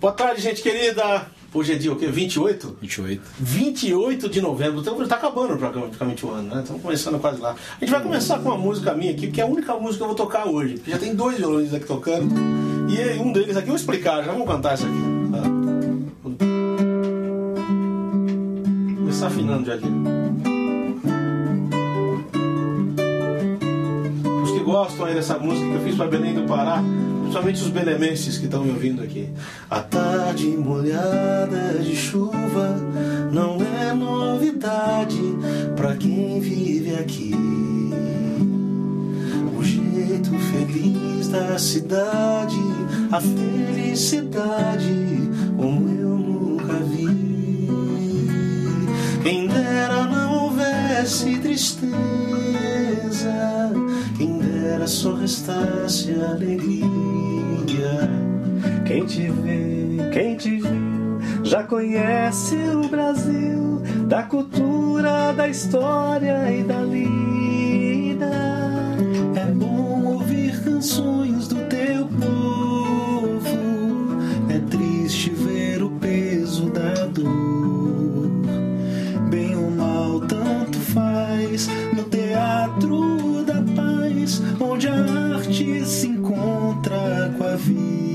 Boa tarde, gente querida. Hoje é dia o quê? 28? 28. 28 de novembro. Então tá acabando praticamente o ano, né? Estamos começando quase lá. A gente vai começar com uma música minha aqui, que é a única música que eu vou tocar hoje. Já tem dois violões aqui tocando. E um deles aqui, eu vou explicar, já vamos cantar isso aqui. Tá? Começar afinando já aqui. Os que gostam aí dessa música que eu fiz para Belém do Pará, principalmente os belemenses que estão me ouvindo aqui. A tarde molhada de chuva não é novidade para quem vive aqui. O jeito feliz da cidade, a felicidade como eu nunca vi. Quem dera não houvesse tristeza, dera só restasse alegria. Quem te vê, quem te viu, já conhece o Brasil, da cultura, da história e da lida. É bom ouvir canções do teu povo, é triste ver o peso da dor. Bem ou mal, tanto faz no teatro onde a arte se encontra com a vida.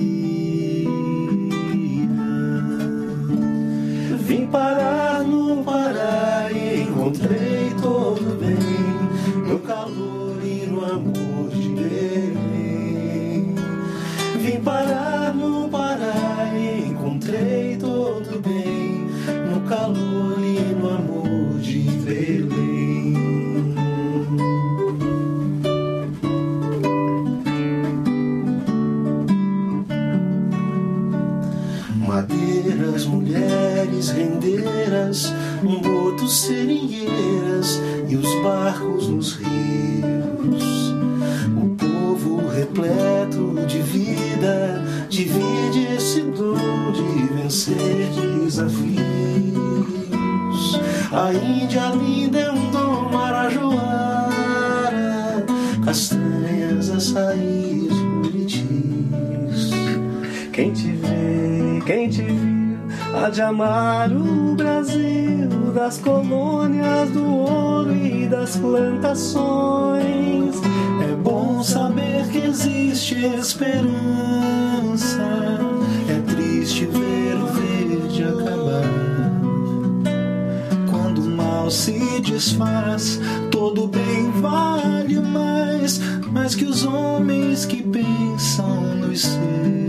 Um boto seringueiras e os barcos nos rios. O povo repleto de vida divide esse dom de vencer desafios. A Índia linda é um dom marajoara, castanhas, açaís, buritis. Quem te vê, quem te viu, há de amar o Brasil das colônias do ouro e das plantações. É bom saber que existe esperança. É triste ver o verde acabar. Quando o mal se desfaz, todo bem vale mais, mais que os homens que pensam nos seus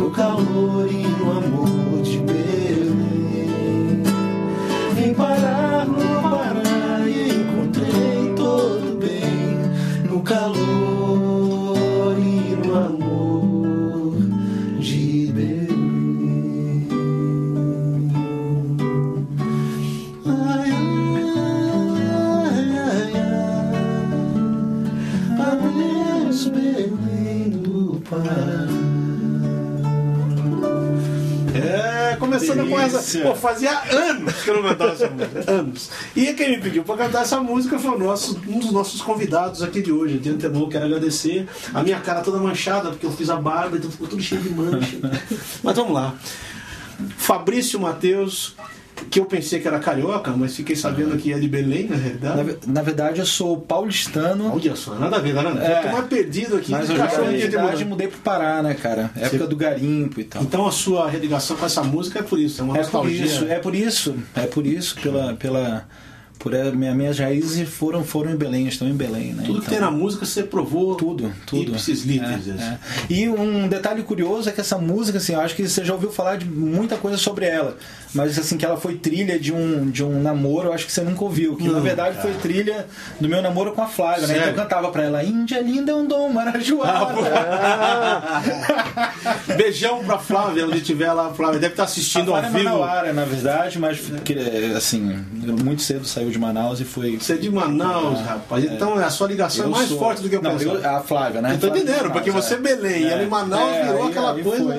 no calor e Delícia. Pô, fazia anos que eu não cantava essa música. Anos. E quem me pediu pra cantar essa música foi nosso, um dos nossos convidados aqui de hoje. De antemão, quero agradecer. A minha cara toda manchada, porque eu fiz a barba, então ficou tudo cheio de mancha. Mas vamos lá. Fabrício Matheus, que eu pensei que era carioca, mas fiquei sabendo que é de Belém, na Na, realidade. ve- na verdade, eu sou paulistano, Olha só, nada a ver, nada a ver. É. Eu tô mais perdido aqui mas eu já na de verdade mudei pro Pará, né, cara? Época do garimpo e tal. Então a sua religação com essa música é por isso, é uma É por nostalgia. isso, é por isso, é por isso, pela, pela, por minha, minhas raízes foram, foram em Belém, estão em Belém, né? Tudo que Então, tem na música você provou. Tudo, tudo. Ipsis. É, é. E um detalhe curioso é que essa música, assim, eu acho que você já ouviu falar de muita coisa sobre ela, mas assim, que ela foi trilha de um, de um namoro, eu acho que você nunca ouviu. Que na Não, verdade cara. foi trilha do meu namoro com a Flávia, né? Então eu cantava pra ela, Índia linda é um dom marajoara. Beijão pra Flávia, onde tiver lá. Flávia deve estar assistindo a ao Flávia é vivo. Manauara, na verdade, mas que, assim, muito cedo saiu de Manaus e foi. Você é de Manaus, rapaz. Então a sua ligação é mais sou- forte do que eu Não, pensava. eu- a Flávia, né? Eu tô entendendo, Manaus, porque você é Belém, e ela em Manaus É, virou aí- aquela aí coisa.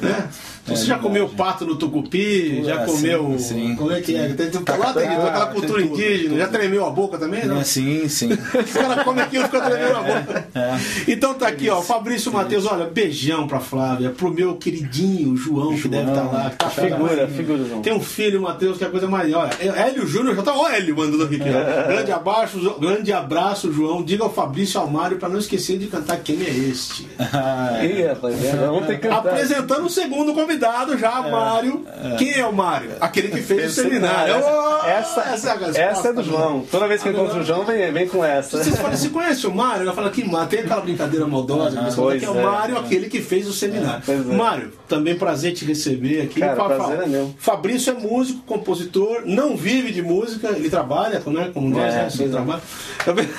Né? Você É já comeu pato no tucupi? Já é, comeu. sim, sim. Como é que é? Tem, tem, lá tem, Ah, aquela tem cultura tudo, indígena. Já tudo. tremeu a boca também, não? É, sim, sim. Os caras comem aquilo e ficam tremendo a boca. É. Então tá aqui, ó, Fabrício Matheus, olha, beijão pra Flávia, pro meu queridinho João, que deve estar lá. que tá Figura, figura, João. Tem um filho, Matheus, que é a coisa mais. Olha, Hélio Júnior já tá. Ó, Hélio mandando aqui. ó. Grande abraço, grande abraço, João. Diga ao Fabrício e ao Mário pra não esquecer de cantar Quem é Este. Ih, rapaz, é, vamos ter que cantar. Apresentando o segundo convidado já, Mário. Quem é o Mário? Aquele que fez o seminário. Ô, Essa, essa é essa é do né? João. Toda vez que eu encontro o João, vem, vem com essa. Vocês falam, você conhece o Mário? Eu falo que Mário, tem aquela brincadeira maldosa, mas pois que é o é. Mário, aquele que fez o seminário. É. Mário, também prazer te receber aqui. Cara, Fa- prazer é meu. Fabrício é músico, compositor, não vive de música, ele trabalha, né, como nós, É, né, é. trabalha.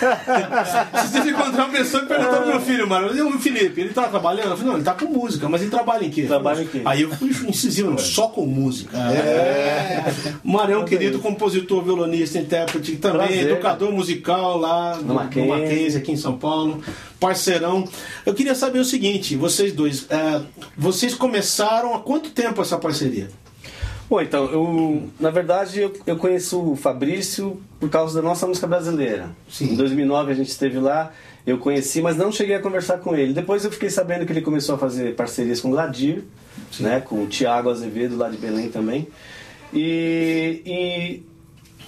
Se você encontrar uma pessoa que perguntou pro meu filho, Mário, e o Felipe, ele tá trabalhando? Eu falei, não, ele tá com música, mas ele trabalha em quê? Trabalha em quê? Aí eu fui incisivo, só com música. É. Mário é um querido compositor, violonista, intérprete, também Prazer. educador musical lá no, no Mackenzie. Mackenzie, aqui em São Paulo, parceirão. Eu queria saber o seguinte, vocês dois, é, vocês começaram há quanto tempo essa parceria? Bom, então, eu, na verdade, eu, eu conheço o Fabrício por causa da nossa música brasileira. Sim. Em 2009 a gente esteve lá, eu conheci, mas não cheguei a conversar com ele. Depois eu fiquei sabendo que ele começou a fazer parcerias com o Gladir, né, com o Tiago Azevedo lá de Belém também. E, e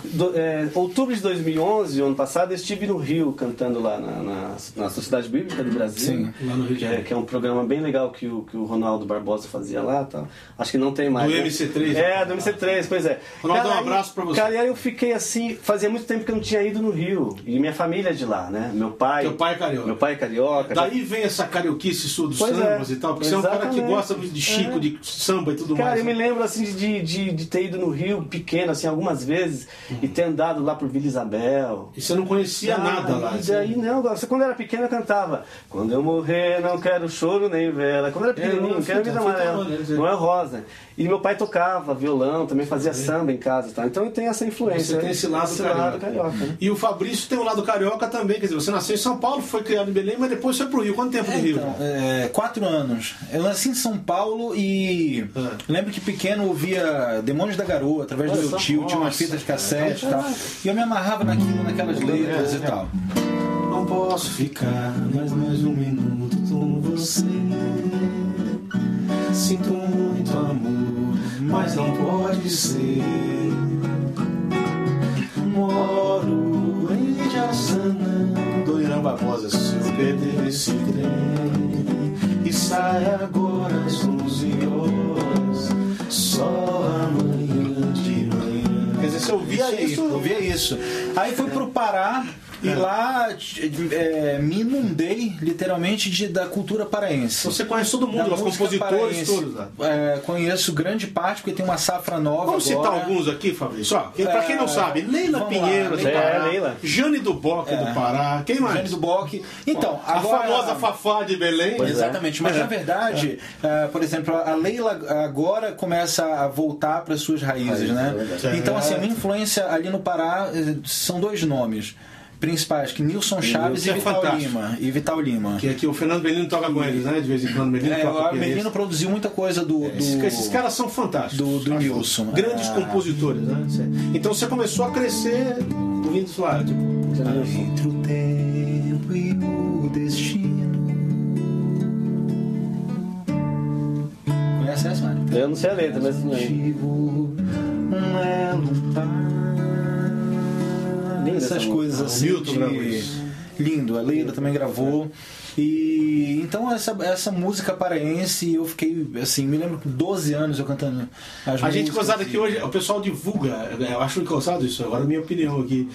do- é, outubro de 2011, ano passado, eu estive no Rio cantando lá na, na, na Sociedade Bíblica do Brasil. Sim, lá no Rio de que é, Janeiro. que é um programa bem legal que o, que o Ronaldo Barbosa fazia lá. Tal. Acho que não tem mais. Do né? MC3, É, do MC3, pois é. Ronaldo, um aí- abraço pra você. Cara, e aí eu fiquei assim, fazia muito tempo que eu não tinha ido no Rio. E minha família é de lá, né? Meu pai. Teu pai é carioca. Meu pai é carioca. Daí vem essa carioquice sua dos Pois é, sambas e tal, porque você é um cara que exatamente. gosta muito de Chico, É. de samba e tudo Cara, mais. eu me né? lembro assim de, de, de ter ido no Rio pequeno, assim, algumas vezes, e ter andado lá por Vila Isabel. E você não conhecia Ah, nada lá. E assim. daí não, você quando era pequeno eu cantava Quando eu morrer não quero choro nem vela Quando eu era É, pequenininho, não, quero vida amarela é. Não é rosa E meu pai tocava violão, também fazia samba em casa e tal. Então eu tenho essa influência Você tem esse lado carioca. carioca né? E o Fabrício tem o lado carioca também, quer dizer, você nasceu em São Paulo, foi criado em Belém, mas depois foi pro Rio. Quanto tempo no Rio? Então, é, quatro anos. Eu nasci em São Paulo e Ah. lembro que pequeno ouvia Demônios da Garoa através do meu tio, tinha umas Nossa, fitas cassete e tal. E eu me amarrava naquilo, naquelas letras e tal. Não posso ficar mais mais um minuto com você. Sinto muito amor, mas não pode ser. Moro em Jaçanã, do Irã Barbosa, se eu perder esse trem. E sai agora às 11 horas, só amanhã dizer, você ouvia Isso isso? eu ouvia isso. Aí fui pro Pará e lá é, me inundei literalmente de, da cultura paraense. Você conhece todo mundo, os compositores paraense. todos lá. É, conheço grande parte, porque tem uma safra nova Vamos agora. citar alguns aqui, Fabrício. Ó, quem- pra quem não É, sabe, Leila vamos lá, Pinheiro do. Pará, É, Leila. Jane do É. do Pará, quem mais? Jane do Bock. Então, a agora... famosa Fafá de Belém. Pois é. Exatamente, mas na verdade, por exemplo, a Leila agora começa a voltar para suas raízes, Raízes, né? é. Então, assim, a minha influência ali no Pará eh, são dois nomes principais, que Nilson Chaves Nilson e é Vital fantástico. Lima. E Vital Lima. Que aqui o Fernando Melino toca com eles, né? De vez em quando, Melino É, toca o com eles. Menino produziu muita coisa do. do Esses, caras são fantásticos. do- do Nilson. Grandes Ah. compositores, né? Então você começou a crescer ouvindo isso lá, tipo. Entre o tempo e o destino. Conhece essa, Mário? Eu não sei a letra, mas não é. Um elo Essas essa coisas música. assim. Milton de- gravou isso. Lindo, a Leila também gravou. E então essa, essa música paraense, eu fiquei assim, me lembro com 12 anos eu cantando as A gente gozada e- aqui hoje, o pessoal divulga, eu acho engraçado isso, agora é minha opinião aqui.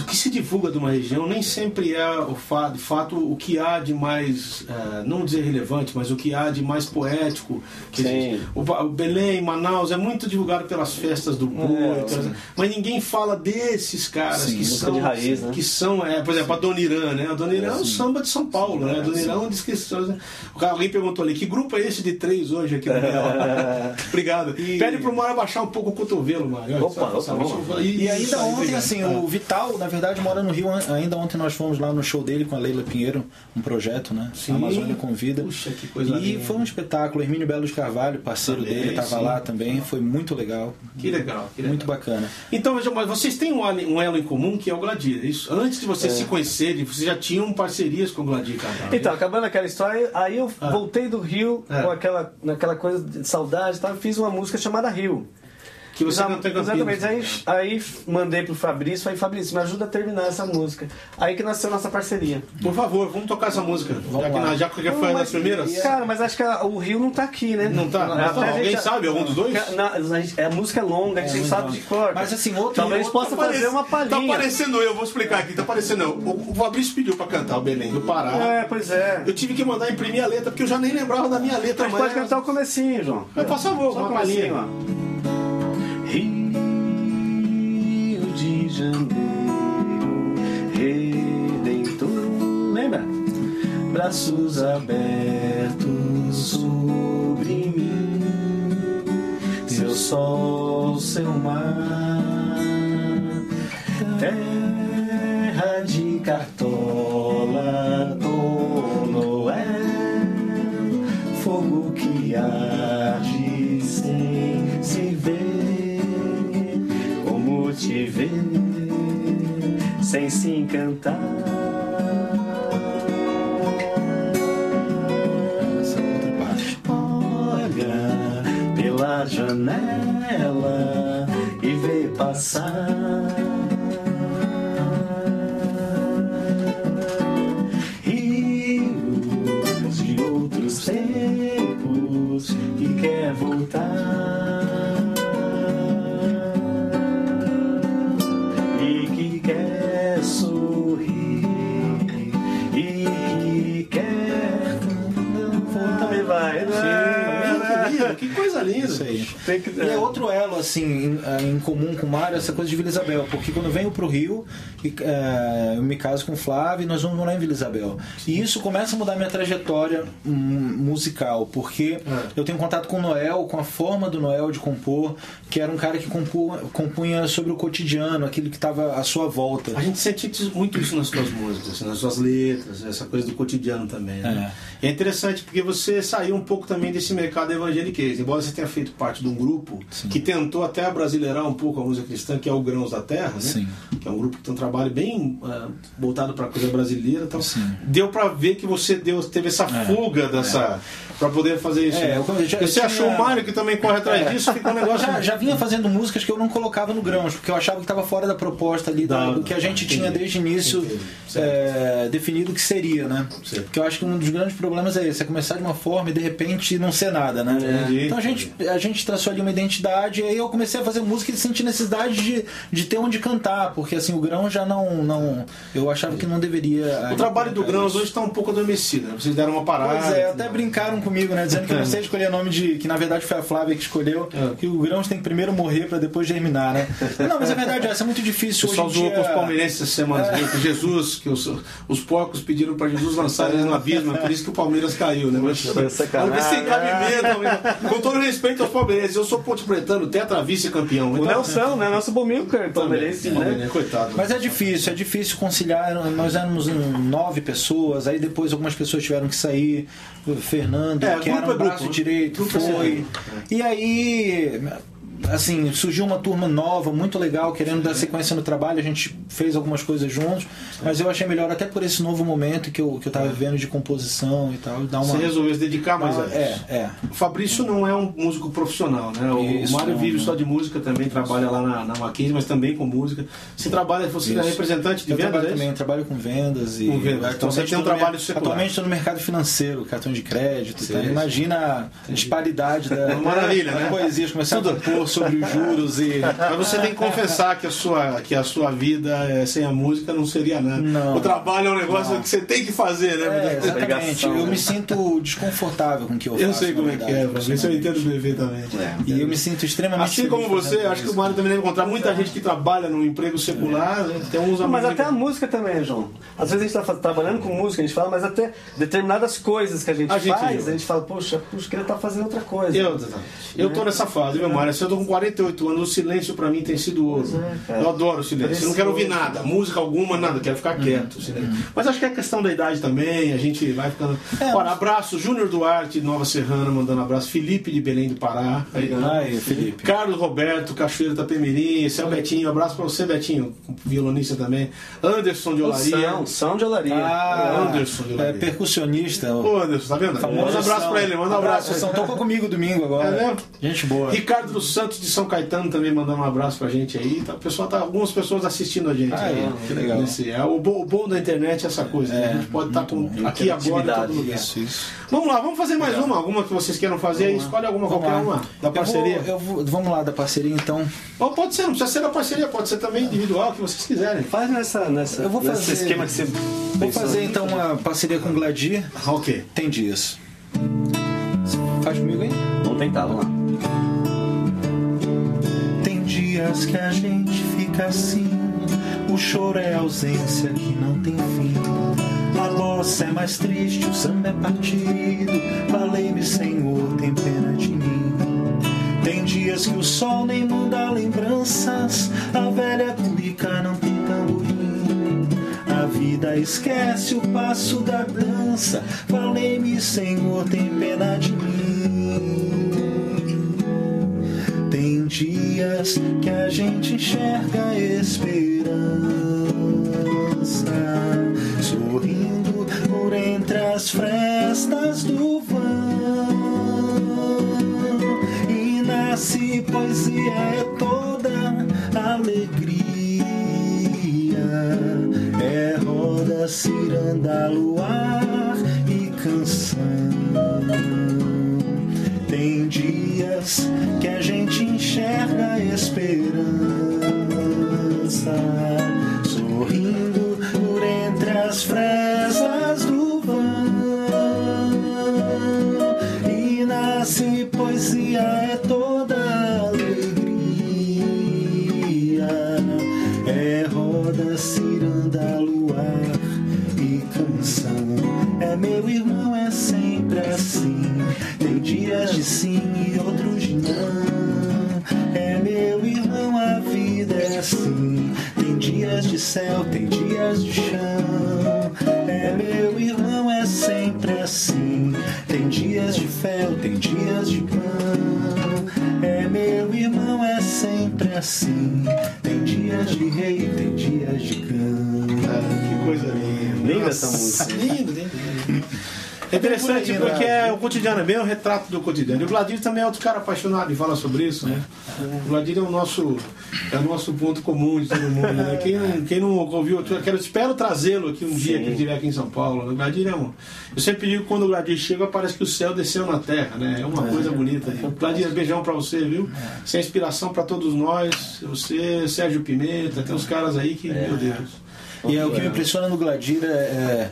O que se divulga de uma região nem sempre é o fa de fato o que há de mais, eh, não dizer relevante, mas o que há de mais poético. O, Belém, Manaus é muito divulgado pelas festas do boi, É, mas ninguém fala desses caras Sim, que são, de raiz, né? que são, é, por exemplo, a Adoniran, né? Adoniran é o samba de São Paulo, né? Adoniran é uma descrição. Né? Alguém perguntou ali, que grupo é esse de três hoje aqui no Obrigado. E... Pede pro Mário abaixar um pouco o cotovelo, Mário. Opa, opa, opa. E, e ainda ontem, assim, é. o Vital, na verdade, mora no Rio. Ainda ontem nós fomos lá no show dele com a Leila Pinheiro, um projeto, né? Sim. Amazônia Convida. Puxa, que coisa E linda. foi um espetáculo. Hermínio Belo de Carvalho, parceiro também, dele, estava lá também. Foi muito legal. Que legal, que legal. Muito bacana. Então, mas vocês têm um elo em comum que é o Gladir. É isso? Antes de vocês é. se conhecerem, vocês já tinham parcerias com o Gladir Carvalho. Então, acabando aquela história, aí eu ah. voltei do Rio é. com aquela, naquela coisa de saudade e tal, fiz uma música chamada Rio. Que você Exa cantou em Exatamente. Aí, aí mandei pro Fabrício, falei, Fabrício, me ajuda a terminar essa música. Aí que nasceu a nossa parceria. Por favor, vamos tocar essa música. Vamos já, que, já que foi uma das primeiras. Cara, mas acho que a, o Rio não tá aqui, né? Não tá? Não, alguém gente, sabe, algum dos dois? Na, a, gente, a, música é longa, a gente é, sabe de cor. Mas assim, outro. Talvez outro, possa tá fazer uma palhinha. Tá parecendo eu, vou explicar aqui. Tá parecendo eu. O, o Fabrício pediu pra cantar o Belém do Pará. É, pois é. Eu tive que mandar imprimir a letra, porque eu já nem lembrava da minha letra. Mas pode cantar o comecinho, João. Mas, por favor, uma palhinha. De Janeiro, Redentor. Lembra? Braços abertos sobre mim, seu sol, seu mar, terra de cartola, Tom Noel, fogo que arde sem se ver, te ver sem se encantar. Olha pela janela e vê passar. Aí. Que, e é outro elo, assim, em, é, em, comum com o Mário, essa coisa de Vila Isabel. Porque quando eu venho pro Rio, é, eu me caso com o Flávio e nós vamos morar em Vila Isabel. E isso começa a mudar minha trajetória hum, musical, porque é. eu tenho contato com o Noel, com a forma do Noel de compor, que era um cara que compunha, compunha sobre o cotidiano, aquilo que estava à sua volta. A gente sente muito isso nas suas músicas, nas suas letras, essa coisa do cotidiano também. Né? É. é interessante porque você saiu um pouco também desse mercado evangeliquez. Embora você tenha feito parte de um grupo Sim. que tentou até brasileirar um pouco a música cristã, que é o Grãos da Terra, né? Sim. que é um grupo que tem um trabalho bem uh, voltado para a coisa brasileira. Então, deu para ver que você deu, teve essa é. fuga dessa. É para poder fader isso. É, eu, já, você achou o Mário que também corre atrás é. disso, fica um negócio. Já, já, vinha fazendo músicas que eu não colocava no grãos, porque eu achava que estava fora da proposta ali, da, do que a gente entendi, tinha desde o início é, definido que seria, né? Porque eu acho que um dos grandes problemas é esse, é começar de uma forma e de repente não ser nada, né? Entendi. Então a gente, a gente traçou ali uma identidade e aí eu comecei a fazer música e senti necessidade de, de ter onde cantar, porque assim, o grão já não. não eu achava que não deveria. O trabalho do grãos hoje está um pouco adormecido, né? Vocês deram uma parada. Pois é, até brincaram comigo, né? Dizendo que você escolheu o nome de. que na verdade foi a Flávia que escolheu, é. que o grãos tem que primeiro morrer para depois germinar, né? Não, mas a verdade é essa, é muito difícil. O pessoal zoou dia... com os palmeirenses essa semana, é. que Jesus, que os, os porcos pediram para Jesus lançar eles no abismo, é por isso que o Palmeiras caiu, né? Mas, sem cabimento, com todo respeito aos palmeirenses, eu sou ponte pretano, tetra vice-campeão. O então, Nelson, né? Nosso Bomilcar, palmeirense, né? Coitado. Mas é difícil, é difícil conciliar. Nós éramos nove pessoas, aí depois algumas pessoas tiveram que sair. Fernando, é, que era o é braço grupo, direito, foi. E aí assim, surgiu uma turma nova, muito legal, querendo dar sequência no trabalho. A gente fez algumas coisas juntos, mas eu achei melhor, até por esse novo momento que eu, que eu tava vivendo de composição e tal. Dar uma... Você resolveu se dedicar mais a isso. É, é. O Fabrício não é um músico profissional, né? O, isso, Mário não, vive não. só de música, também trabalha lá na, na Mackenzie, mas também com música. Você trabalha, você isso. é representante de eu vendas? Trabalho é também, eu trabalho com vendas e. Com vendas. Então você tem um trabalho secular. Atualmente estou no mercado financeiro, cartão de crédito. Tá? Imagina a disparidade da, Maravilha, né? poesia, começando a pôr sobre os juros e. Mas você tem que confessar que a sua, que a sua vida é, sem a música não seria nada. Não. O trabalho é um negócio que você tem que fazer, né? É, exatamente. Eu né? me sinto desconfortável com o que eu faço. Eu sei como na é que verdade, é, se eu entendo bebê também. E eu me sinto extremamente. Assim como você, acho que o isso. Mário também deve encontrar muita gente que trabalha no emprego secular, né? tem uns Mas até a música também, João. Às vezes a gente está trabalhando com música, a gente fala, mas até determinadas coisas que a gente, A gente faz, viu. a gente fala, poxa, puxa, queria estar fazendo outra coisa. Eu, eu tô nessa fase, meu Mário. Assim, eu tô com 48 anos, o silêncio pra mim tem sido ouro. É, eu adoro o silêncio. Eu não quero ouvir nada, música alguma, nada, quero ficar quieto. silêncio. Mas acho que é questão da idade também, a gente vai ficando. Ora, abraço, Júnior Duarte, Nova Serrana, mandando abraço. Felipe de Belém do Pará. Aí, Ai, Felipe. Carlos Roberto, Cachoeira Tapemirim, é o Betinho, abraço pra você, Betinho, violonista também. Anderson de Olaria. São, são de olaria. Ah, Anderson de é Olaria. percussionista. Ô, Anderson, tá vendo? Manda um abraço pra ele, manda um abraço. São tocou comigo domingo agora. É mesmo? Gente boa. Ricardo dos Santos de São Caetano também mandando um abraço pra gente aí. Tá, o pessoal tá, algumas pessoas assistindo a gente. Ah, aí, é, que legal. Nesse- é, o, bom, o bom da internet é essa coisa. né? a gente pode estar com, aqui agora em todo lugar. Isso, isso. Vamos lá, vamos fazer mais uma. Alguma que vocês queiram fazer aí. Escolhe alguma, Vamos qualquer lá. uma. Da parceria. Eu vou, eu vou- vamos lá, da parceria então. Ou pode ser, não precisa ser da parceria, pode ser também individual, o que vocês quiserem. Faz nessa, nessa, Eu vou nesse fazer- esquema que você Vou fazer então uma parceria com o Gladir. Ah, ok. Tem dias. Faz comigo aí? Vamos tentar, vamos lá. Dias que a gente fica assim. O choro é ausência que não tem fim. A bossa é mais triste, o samba é partido. Valei-me, Senhor, tem pena de mim. Tem dias que o sol nem manda lembranças. A velha culica não tem tamborim. A vida esquece o passo da dança. Valei-me, Senhor, tem pena de mim. Dias que a gente enxerga esperança, sorrindo por entre as frestas do vão. E nasce poesia, é toda alegria, é roda, ciranda, sempre assim. Tem dias de rei, tem dias de cão. Ah, que coisa linda. Linda essa música. Lindo, lindo, lindo. É interessante aí, porque né? é o cotidiano, é bem o retrato do cotidiano. E o Vladir também é outro cara apaixonado e fala sobre isso, né? O Vladir é o nosso, é o nosso ponto comum de todo mundo, né? Quem não, quem não ouviu, eu quero, espero trazê-lo aqui um dia que ele estiver aqui em São Paulo. O Vladir é um. Eu sempre digo que quando o Vladir chega, parece que o céu desceu na terra, né? É uma coisa bonita. Vladir, beijão pra você, viu? Você é inspiração pra todos nós. Você, Sérgio Pimenta, tem uns caras aí que, meu Deus. E é, o que me impressiona no Gladir é, é,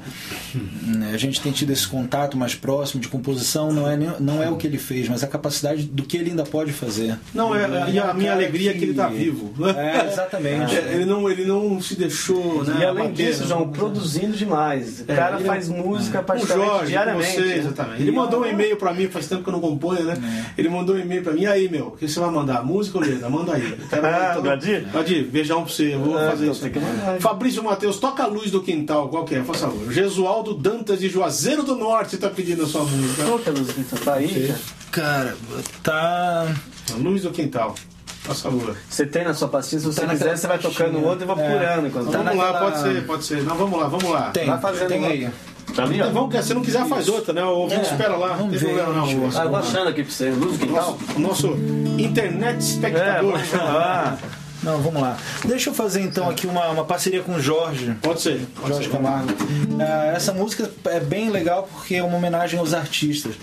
né, a gente tem tido esse contato mais próximo de composição, não é, nem- não é o que ele fez, mas a capacidade do que ele ainda pode fazer. Não, é, e a minha alegria é que ele tá vivo. É, exatamente. É, ele, não, ele não se deixou. Né, E além abater, disso, né? João, produzindo demais. O É, cara ele- faz música o praticamente Jorge, diariamente. você, né? exatamente. Ele mandou um e-mail pra mim, faz tempo que eu não componho, né? Ele mandou um e-mail pra mim, e aí, meu, o que você vai mandar? Música ou letra? Manda aí. Quero- Ah, Gladir? Gladir, beijão pra você, eu vou Ah, fazer isso. tem que mandar. Fabrício Matheus, toca a luz do quintal, qual que é? Faça favor. Gesualdo Dantas de Juazeiro do Norte tá pedindo a sua música. Qual que é a música que tá aí, cara? Tá. A luz do quintal. Faça favor. Você tem na sua pastinha, se você Tá quiser, você vai tocando o outro e vai É. procurando enquanto Tá vamos lá, naquela- pode ser, pode ser. Não, vamos lá, vamos lá. Tem, Vai fazendo tem lá. aí. Tá ali. Então, vamos, se não quiser, faz outra, né? O É, espera lá. Não tem problema não. Ah, eu vou achando aqui pra você. Luz do quintal. nosso, o nosso internet É, espectador. lá. Não, vamos lá. Deixa eu fazer então aqui uma, uma parceria com o Jorge. Pode ser. Pode Jorge ser. Camargo. Ah, essa música é bem legal porque é uma homenagem aos artistas.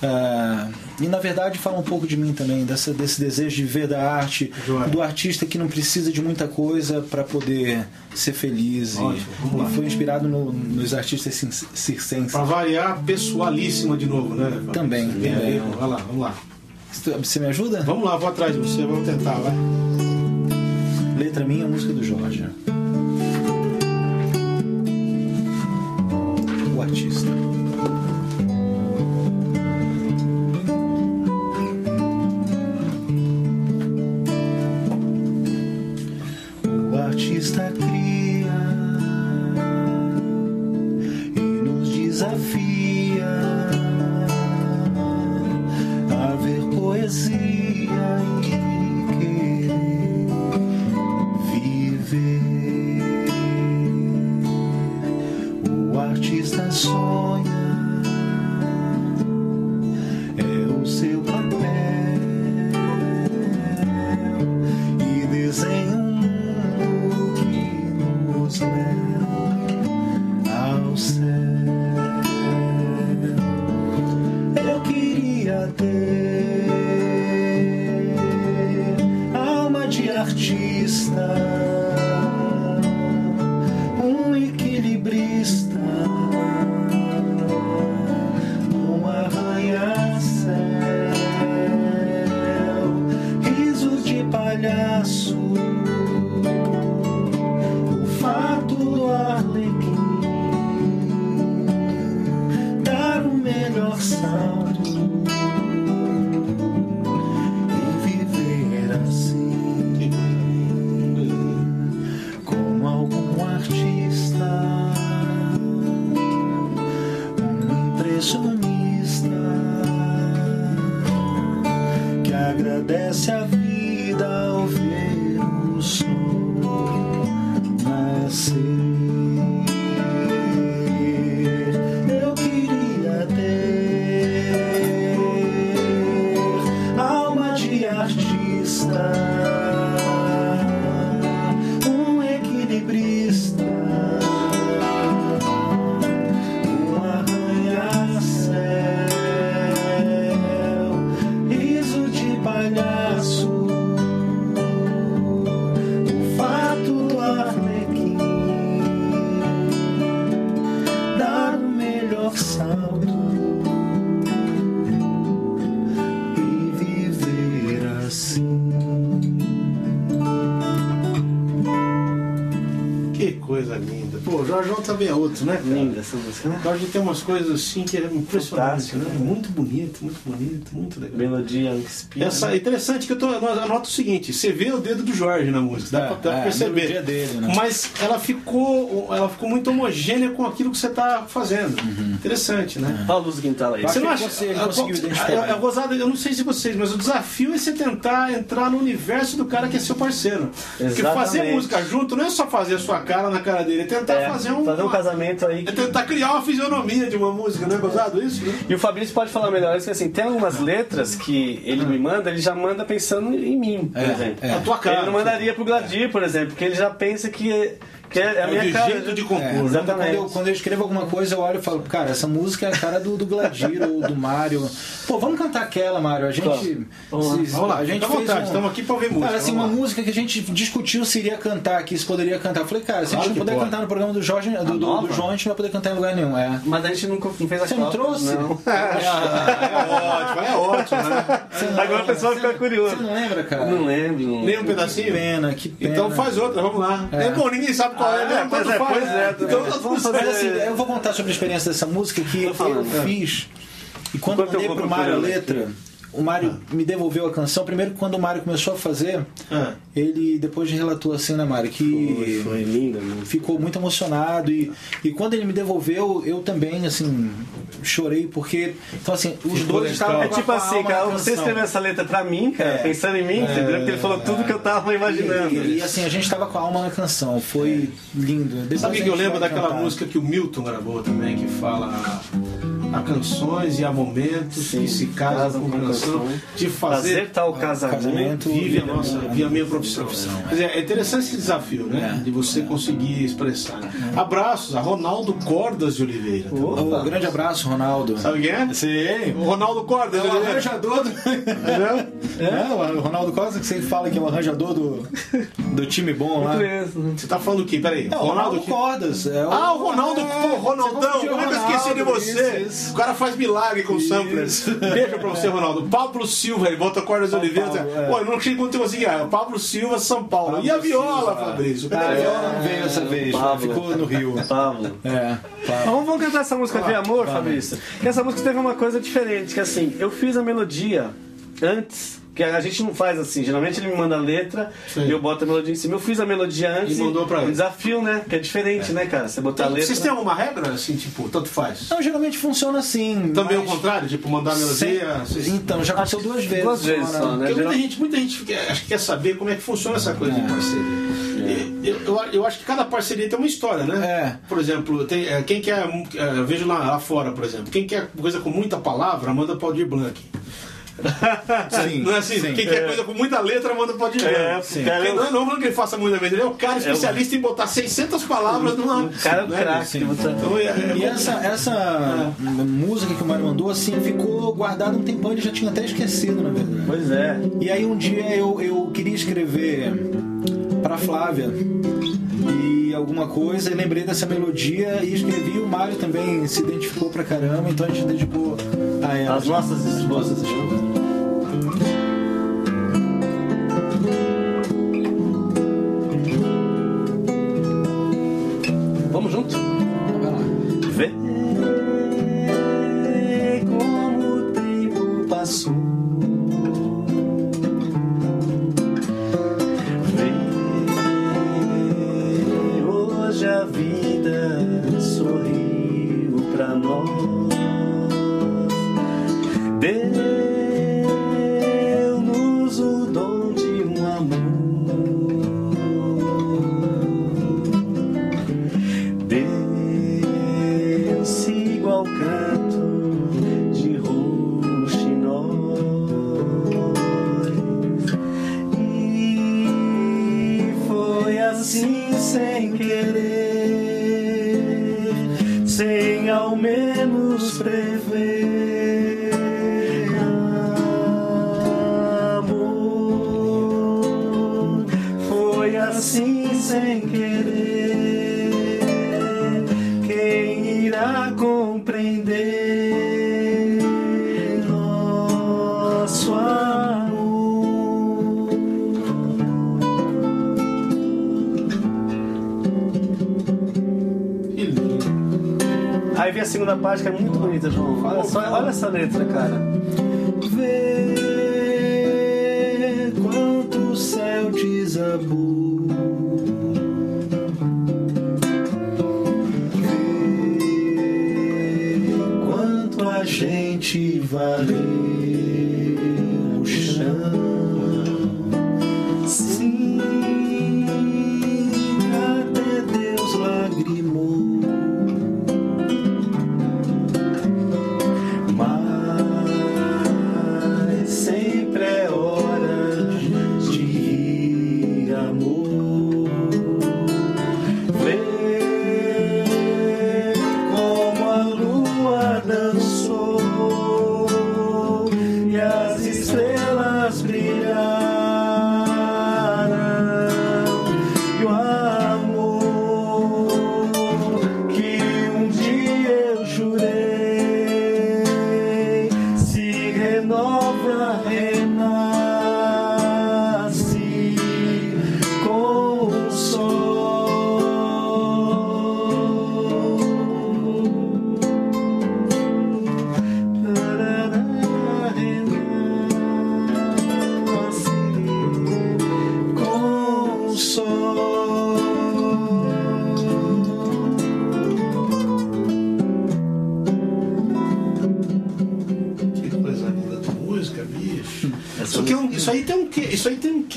Uh, e na verdade fala um pouco de mim também, dessa, desse desejo de ver da arte, Joia. do artista que não precisa de muita coisa para poder ser feliz. Ótimo, e, e, foi inspirado no, nos artistas circenses. Para variar, pessoalíssima de novo, né? Também. também. É, vai lá, vamos lá. Você me ajuda? Vamos lá, vou atrás de você, vamos tentar, vai. Letra minha, música do Jorge. O artista. Também é outro, né? Cara? Linda essa música, né? Jorge tem umas coisas assim que é impressionante, né? né? Muito bonito, muito bonito, muito legal. Melodia inspira. Essa, é interessante que eu tô, anoto o seguinte: você vê o dedo do Jorge na música, dá é, pra, é, perceber. Dele, né? Mas ela ficou, ela ficou muito homogênea com aquilo que você tá fazendo. Uhum. Interessante, né? Olha a luz guintal aí. Você não acha, você conseguiu identificar? É, eu não sei se vocês, mas o desafio é você tentar entrar no universo do cara que é seu parceiro. Exatamente. Porque fazer música junto não é só fazer a sua cara na cara dele, é tentar é, fazer um. Fazer um casamento aí. Que... É tentar criar uma fisionomia de uma música, não é gozado isso? Né? E o Fabrício pode falar melhor isso que assim, tem algumas letras que ele me manda, ele já manda pensando em mim, por é, exemplo. É. A tua cara. Ele não mandaria pro Gladir, por exemplo, porque ele já pensa que que é a minha de cara. jeito de concurso. É, exatamente. Quando eu, quando eu, escrevo alguma coisa, eu olho e falo, cara, essa música é a cara do, do Gladir ou do Mário. Pô, vamos cantar aquela, Mário. A gente. Claro. Se, vamos lá, a gente fez vontade, um, estamos aqui para ouvir música. Cara, assim, uma lá. música que a gente discutiu se iria cantar aqui, se poderia cantar. Eu falei, cara, se claro a gente não puder pode. cantar no programa do Jorge, do, do, do, João, a gente não vai poder cantar em lugar nenhum. É. Mas a gente nunca fez a Você não trouxe? Não. é, ótimo, é ótimo, né? Agora o pessoal fica curioso. Você não lembra, cara? Não lembro. Nem um pedacinho? Que pena, que pena. Então faz outra, vamos lá. É, bom, ninguém sabe qual é, né? É, pois é. Então, vamos fazer assim, eu vou contar sobre a experiência dessa música que eu fiz. E quando Enquanto mandei pro Mário a letra, o Mário ah. me devolveu a canção. Primeiro, quando o Mário começou a fazer, ah. ele depois relatou assim, né, Mário? Que foi, foi linda, ficou muito emocionado. E, e quando ele me devolveu, eu também, assim, chorei, porque. Então, assim, os dois estavam. É tipo assim, cara, você escreveu essa letra pra mim, cara, é, pensando em mim, é, entendeu? Porque ele falou tudo que eu tava imaginando. E, e, assim, a gente tava com a alma na canção. Foi lindo. Depois Sabe o que eu lembro daquela cantar. música que o Milton gravou também, que fala a canções e a momentos Sim, que se casam com canção, canções. de Fazer fazer tal casamento. casamento. vive a nossa, vive a minha profissão. profissão, Quer dizer, é interessante esse desafio, né? É. De você conseguir expressar. Abraços a Ronaldo Cordas de Oliveira. Um grande abraço, Ronaldo. Sabe quem é? Sim. O Ronaldo Cordas É o Oliveira. arranjador do. É, o Ronaldo Costa que sempre fala que é o arranjador do, do time bom lá. Você tá falando o quê? Peraí. É, o Ronaldo que- Cordas. É o... Ah, o Ronaldo, pô, Ronaldão, você como é que eu esqueci de Ronaldo, você? isso, isso. O cara faz milagre com samplers. Beijo pra você, Ronaldo. Pablo Silva, ele volta Cordas Oliveira. Paulo, é. Pô, eu não quando eu consegui. Ah, Pablo Silva, São Paulo. Pablo e a viola, Silva. Fabrício? Cadê a a viola não veio essa vez, Pablo. ficou no Rio. Pablo. É, Mas Pablo. vamos, vamos cantar essa música de amor, Fabrício? Que essa música teve uma coisa diferente, que assim, eu fiz a melodia antes, que a gente não faz assim, geralmente ele me manda a letra Sim. e eu boto a melodia em cima. Eu fiz a melodia antes E mandou pra um ele. desafio, né? Que é diferente, né, cara? Você botar a letra. Vocês têm alguma regra, assim, tipo, tanto faz? Não, geralmente funciona assim. Também mas- ao contrário, tipo, mandar a melodia. Então, já aconteceu duas vezes. duas vezes só, né? Porque geral- muita gente, muita gente quer, acho que quer saber como é que funciona essa coisa de É. parceria. Eu, eu, eu acho que cada parceria tem uma história, né? É. Por exemplo, tem, é, quem quer. é, eu vejo lá, lá fora, por exemplo, quem quer coisa com muita palavra, manda para o Aldir Blanc. Sim, Não é assim? sim. Quem quer coisa com muita letra, manda para o É, sim. Porque Não, não falando que ele faça muita vez, ele é o cara especialista em botar 600 palavras numa. Cara, é um né? craque. Botar- Então, é, é E essa, essa música que o Mário mandou, assim, ficou guardada um tempão, ele já tinha até esquecido, na verdade. Pois é. E aí um dia eu, eu queria escrever pra Flávia e alguma coisa, e lembrei dessa melodia e escrevi, o Mário também se identificou pra caramba, então a gente dedicou a ela. As nossas esposas. Vamos junto? Vai lá. Vê. Sem querer Aí vem a segunda parte que é muito bonita, João. Olha, só, olha essa letra, cara.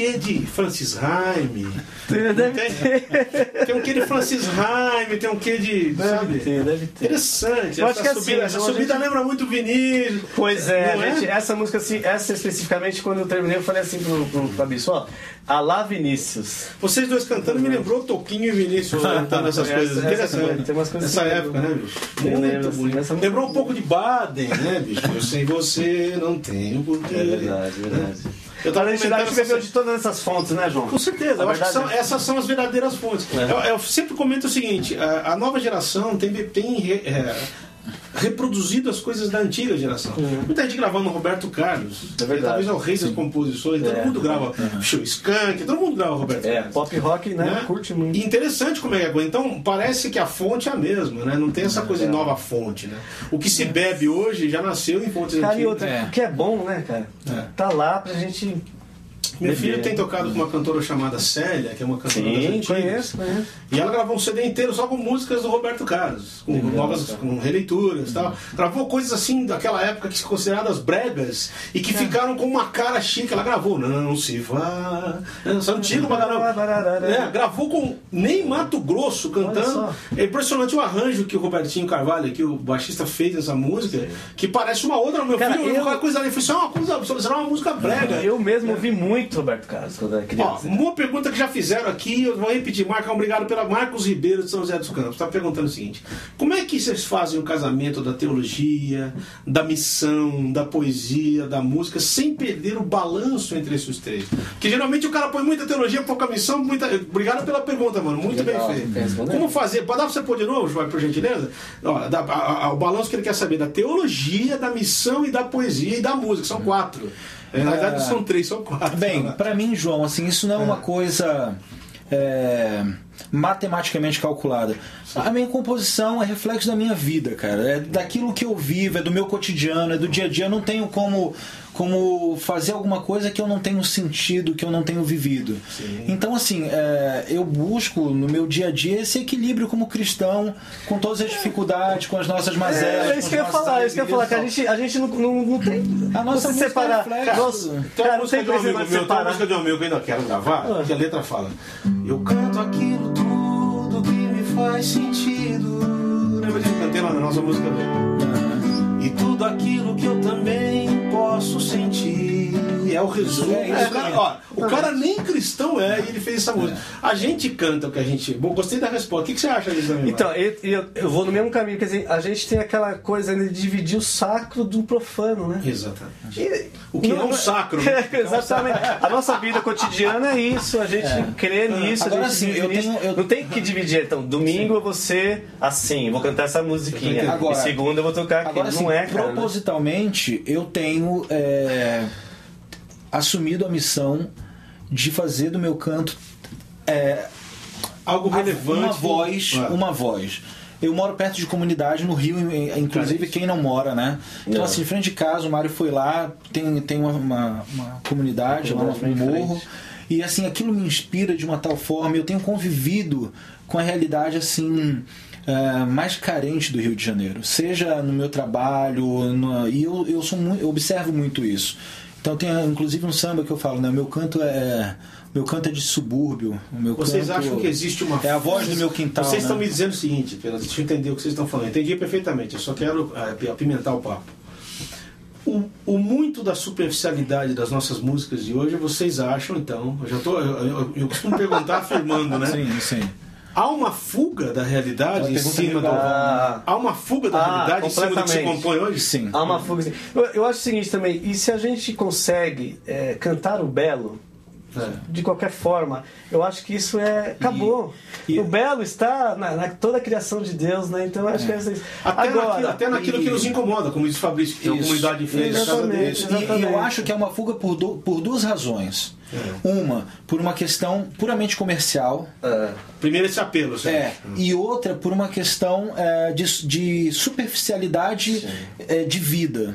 Quê de Francis? Deve Tem, ter. tem um quê de Francis Haime, tem um quê de. sabe? Deve ter, deve ter. Interessante. Eu essa acho que é assim, subida, né, essa subida gente- lembra muito Vinícius. Pois é, é? gente, essa música, assim, essa especificamente, quando eu terminei, eu falei assim pro, pro Fabrício, ó, Alá Vinícius. Vocês dois cantando me lembrou Toquinho e Vinícius cantando essas Essa- coisas. essa Interessante. tem umas coisas Nessa assim, época, eu- né, bicho? Muito lembro, assim, bonito. essa música- Lembrou um pouco de Baden, né, bicho? Eu sem você não tenho porquê. É verdade, verdade. Eu tava A essa- bebeu de todas essas fontes, né, João? Com certeza, A eu acho que são- é- essas são as verdadeiras fontes. É. Eu, eu sempre comento o seguinte: a, a nova geração tem, tem é, reproduzido as coisas da antiga geração. Muita gente gravando Roberto Carlos, É verdade. talvez é o rei das composições, todo É. mundo grava Show Skank, todo mundo grava Roberto É, Carlos. pop rock, né? Né? Curte muito. E interessante como é que é. Então, parece que a fonte é a mesma, né? Não tem essa coisa de nova fonte, né? O que se bebe hoje já nasceu em fontes Cara, e antigas. outra, É. o que é bom, né, cara? É. Tá lá pra gente. Meu filho tem tocado com uma cantora chamada Célia, que é uma cantora das Sim, antigas. conheço, conheço. E ela gravou um CD inteiro só com músicas do Roberto Carlos, com novas com releituras e tal. Gravou coisas assim daquela época que se consideradas bregas e É. que ficaram com uma cara chique. Ela gravou Não se vá. Essa é antiga caramba. É, gravou com nem Mato Grosso cantando. É impressionante o arranjo que o Robertinho Carvalho, que o baixista fez nessa música, que parece uma outra. Meu Cara, filho, eu- uma coisa ali, foi só uma coisa, só uma música brega. Eu mesmo ouvi muito Roberto Carlos quando era Ó, criança. uma pergunta que já fizeram aqui, eu vou repetir. Marcão, obrigado pela Marcos Ribeiro de São José dos Campos. Está perguntando o seguinte: como é que vocês fazem o casamento da teologia, da missão, da poesia, da música, sem perder o balanço entre esses três? Porque geralmente o cara põe muita teologia, pouca missão, muita. Obrigado pela pergunta, mano. Muito Legal, bem feito. Como fazer? Pode dar pra você pôr de novo, João, por gentileza? Ó, da- a- a- o balanço que ele quer saber da teologia, da missão e da poesia e da música. São quatro. É, na verdade, são três, são quatro. Bem, pra mim, João, assim, isso não é uma coisa é, matematicamente calculada. A minha composição é reflexo da minha vida, cara. É daquilo que eu vivo, é do meu cotidiano, é do dia a dia. Eu não tenho como, como fazer alguma coisa que eu não tenho sentido, que eu não tenho vivido. Então, assim, é, eu busco no meu dia a dia esse equilíbrio como cristão, com todas as dificuldades, com as nossas mazelas. É, isso que eu ia falar, é isso que eu ia falar, que a gente, a gente não, não, não tem. A nossa se música separar. é reflexo. Nossa, cara, não tem um coisa uma música de um amigo que eu ainda quero gravar, Ah. que a letra fala Eu canto aquilo tudo que me faz sentido Lembra? Eu Cantei lá na nossa música E tudo aquilo que eu também posso sentir É o resumo É o, cara, ó, o cara nem cristão é e ele fez essa música A gente canta o que a gente... Bom, gostei da resposta, o que, que você acha disso também? Então, eu, eu, eu vou no mesmo caminho, quer dizer, a gente tem aquela coisa de dividir o sacro do profano, né? Exatamente E- O que não- é um sacro Exatamente. A nossa vida cotidiana é isso, a gente crê nisso, Agora a gente sim, eu tenho- eu- Não tem que dividir, então, domingo eu vou ser assim, vou cantar essa musiquinha. Agora- e segunda eu vou tocar aquilo. Agora, assim, não é, cara. né? propositalmente, eu tenho é, assumido a missão de fazer do meu canto é, Algo relevante uma voz, Claro. uma voz. Eu moro perto de comunidade no Rio, inclusive quem não mora, né? Então, Não. assim, em frente de casa, o Mário foi lá, tem, tem uma, uma, uma comunidade lá no morro. E assim, aquilo me inspira de uma tal forma, eu tenho convivido com a realidade assim. É, mais carente do Rio de Janeiro, seja no meu trabalho, no- e eu, eu, sou eu observo muito isso. Então tem inclusive um samba que eu falo, né? Meu canto é meu canto é de subúrbio. Meu Vocês canto acham que existe uma é a voz do meu quintal. Vocês né? estão me dizendo o seguinte, pela- deixa eu entender o que vocês estão falando. Entendi perfeitamente, eu só quero eh, apimentar o papo. O, o muito da superficialidade das nossas músicas de hoje, vocês acham, então, eu já tô, eu, eu- eu costumo perguntar afirmando, né? Sim, sim. Há uma fuga da realidade em cima do. Ah. Há uma fuga da Ah, realidade em cima do que se compõe hoje? Sim. Há uma fuga. Eu, eu acho o seguinte também, e se a gente consegue é, cantar o belo, É. de qualquer forma, eu acho que isso é. acabou. E- o belo está na, na toda a criação de Deus, né? Então eu acho que é isso. Até, Agora, naquilo, até naquilo que e- nos incomoda, como diz o Fabrício, que tem uma Isso. comunidade em frente à casa Exatamente. dele. E- E, eu acho que é uma fuga por, du- por duas razões. Uma, por uma questão puramente comercial. É, Primeiro esse apelo, assim. É, e outra por uma questão é, de, de superficialidade é, de vida.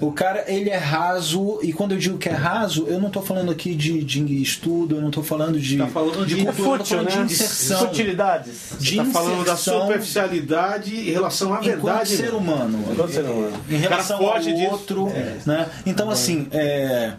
É. O cara, ele é raso, e quando eu digo que é raso, eu não estou falando aqui de, de estudo, eu não estou falando de, Tá falando de- cultura, É eu tô fútil, falando né? de inserção. Futilidades. De Está falando da superficialidade em relação à verdade. ser humano. Enquanto ser humano. Em relação ao outro. Né? Então, assim, é,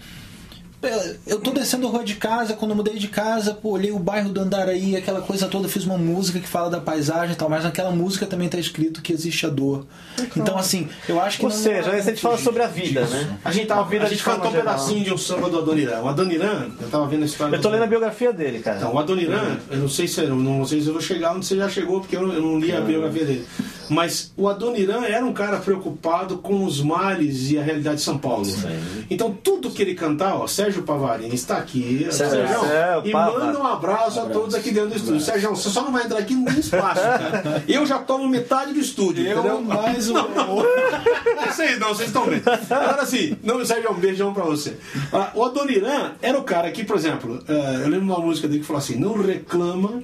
eu tô descendo a rua de casa, quando eu mudei de casa, pô, olhei o bairro do Andaraí, aquela coisa toda, fiz uma música que fala da paisagem e tal, mas naquela música também tá escrito que existe a dor. Então, assim, eu acho que. Ou seja, a gente fala sobre a vida, disso. né? A gente tava vendo, a gente cantou um pedacinho de um samba do Adoniran. O Adoniran, eu tava vendo a história. Eu tô lendo a biografia dele, cara. Então, o Adoniran, eu não sei se eu não sei se eu vou chegar onde você já chegou, porque eu não li a biografia dele. Mas o Adoniran era um cara preocupado com os males e a realidade de São Paulo. Então, tudo que ele cantava, ó, Sérgio Pavarini está aqui. Sérgio, e manda um abraço a todos aqui dentro do estúdio. Sérgio, você só não vai entrar aqui no espaço, cara. Eu já tomo metade do estúdio. Eu entendeu? mais um. Vocês não, vocês estão vendo. Agora sim, não, Sérgio, um beijão pra você. Ah, O Adoniran era o cara que, por exemplo, eh, eu lembro de uma música dele que falou assim: não reclama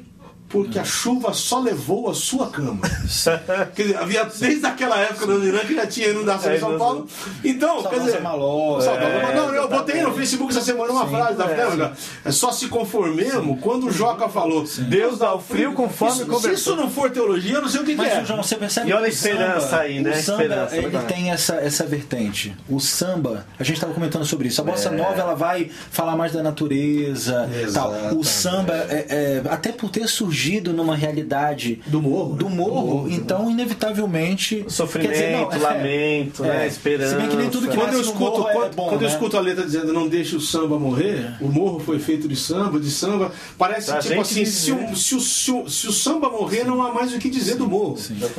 porque a chuva só levou a sua cama. quer dizer, havia desde aquela época do Adoniran que já tinha inundação É, em São Paulo. Então, quer dizer. Maló, é. Não, eu botei no Facebook essa semana uma frase da Fernanda. É só se conformemos quando o Joca falou. Deus dá o frio com fome e Isso, se cobertor. isso não for teologia, eu não sei o que, que Mas, é. João, você percebe E olha que a esperança samba, aí, né? O samba, Esperança, ele verdade. tem essa, essa vertente. O samba, a gente estava comentando sobre isso. A bossa É. nova, ela vai falar mais da natureza tal. O samba, é, é, até por ter surgido numa realidade Do morro. do né? morro, então, inevitavelmente... Sofrimento, dizer, não, é, lamento, né? é. Esperança. Se bem que nem tudo que Quando eu escuto, morro é quando, bom, quando eu né? escuto a letra dizendo não deixe o samba morrer, o morro foi feito de samba, de samba, parece Pra tipo assim, se o, se, o, se, o, se o samba morrer, não há mais o que dizer do morro.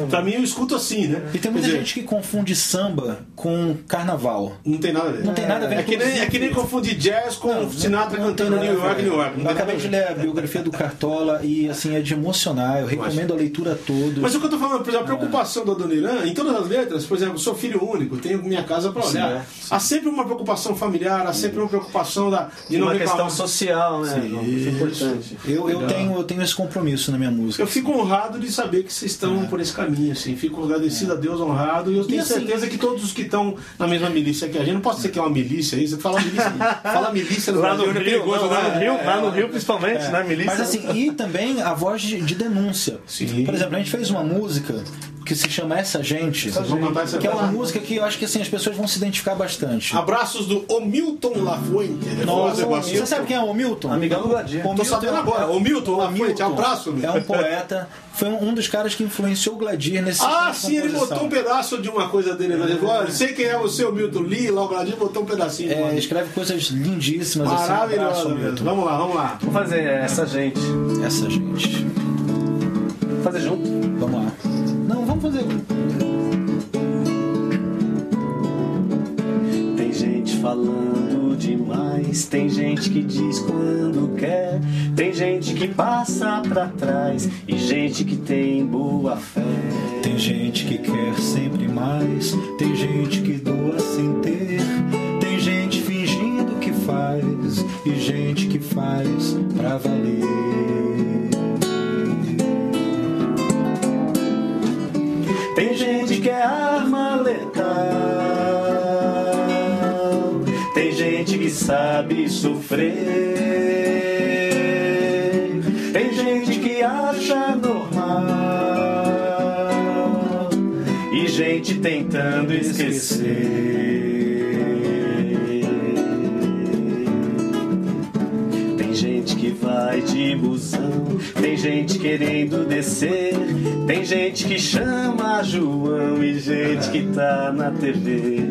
Pra mim eu escuto assim, né? E tem muita dizer, gente que confunde samba com carnaval. Não tem nada a ver. Não tem nada a ver É que nem, é que nem confundir jazz com Sinatra cantando New York, New York. Não Eu acabei de ler a biografia do Cartola e assim é de emocionar. Eu recomendo a leitura a todos. Mas o que eu tô falando, por exemplo, a preocupação do Adoniran, em todas as letras, por exemplo, sou filho único, tenho minha casa para olhar. é. Há sempre uma preocupação familiar, há sempre uma preocupação da, de não Uma reclamar. questão social, né? Isso é importante. Eu, eu, tenho, eu tenho esse compromisso na minha música. Eu fico honrado de saber que vocês estão por esse caminho, assim. Fico agradecido a Deus, honrado. E eu tenho assim- certeza que todos os que estão na mesma milícia que a gente, não pode ser que é uma milícia aí. Você fala milícia, fala milícia no Lá no Brasil, é Rio, lá no né? Rio, lá no Rio principalmente, né? Milícia. Mas assim, e também a voz de, de denúncia. Sim. Por exemplo, a gente fez uma música que se chama Essa Gente, Vocês vão cantar essa que é uma música? música que eu acho que assim, as pessoas vão se identificar bastante. Abraços do Omilton Lafuente. Nossa, Nossa, você sabe quem é o Milton? Amigão do Gladir. O Tô Milton sabendo é- agora. Omilton Lafuente, Milton abraço, meu. É um poeta, foi um um dos caras que influenciou o Gladir nesse Ah, sim, ele botou um pedaço de uma coisa dele. Ele falou, olha, sei quem é você, o Milton Lee, lá o Gladinho botou um pedacinho. É, escreve coisas lindíssimas. assim, abraço, Maravilhoso. mesmo. Milton. Vamos lá, vamos lá. Vamos fazer essa gente. Essa gente. Fazer junto. Vamos lá. Não, vamos fazer. Tem gente falando demais, tem gente que diz quando quer, tem gente que passa pra trás e gente que tem boa fé. Tem gente que quer sempre mais, tem gente que doa sem ter, tem gente fingindo que faz e gente que faz pra valer. Tem gente que é arma letal, tem gente que sabe sofrer, tem gente que acha normal. E gente tentando esquecer. De busão, tem gente querendo descer, tem gente que chama João e gente que tá na TV.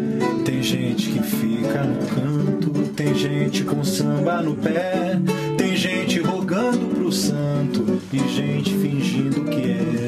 Tem gente que fica no canto, tem gente com samba no pé, tem gente rogando pro santo e gente fingindo que é.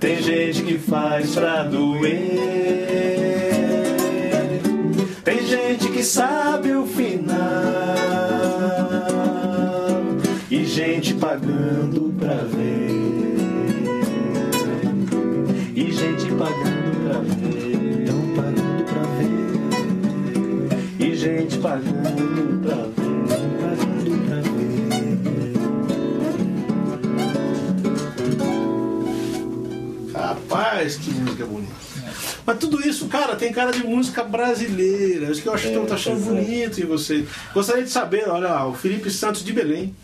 Tem gente que faz pra doer. Tem gente que sabe o final. E gente pagando pra ver. E gente pagando Mas tudo isso, cara, tem cara de música brasileira. Isso que eu acho que eu tô achando bonito em você. Gostaria de saber, olha lá, o Felipe Santos de Belém.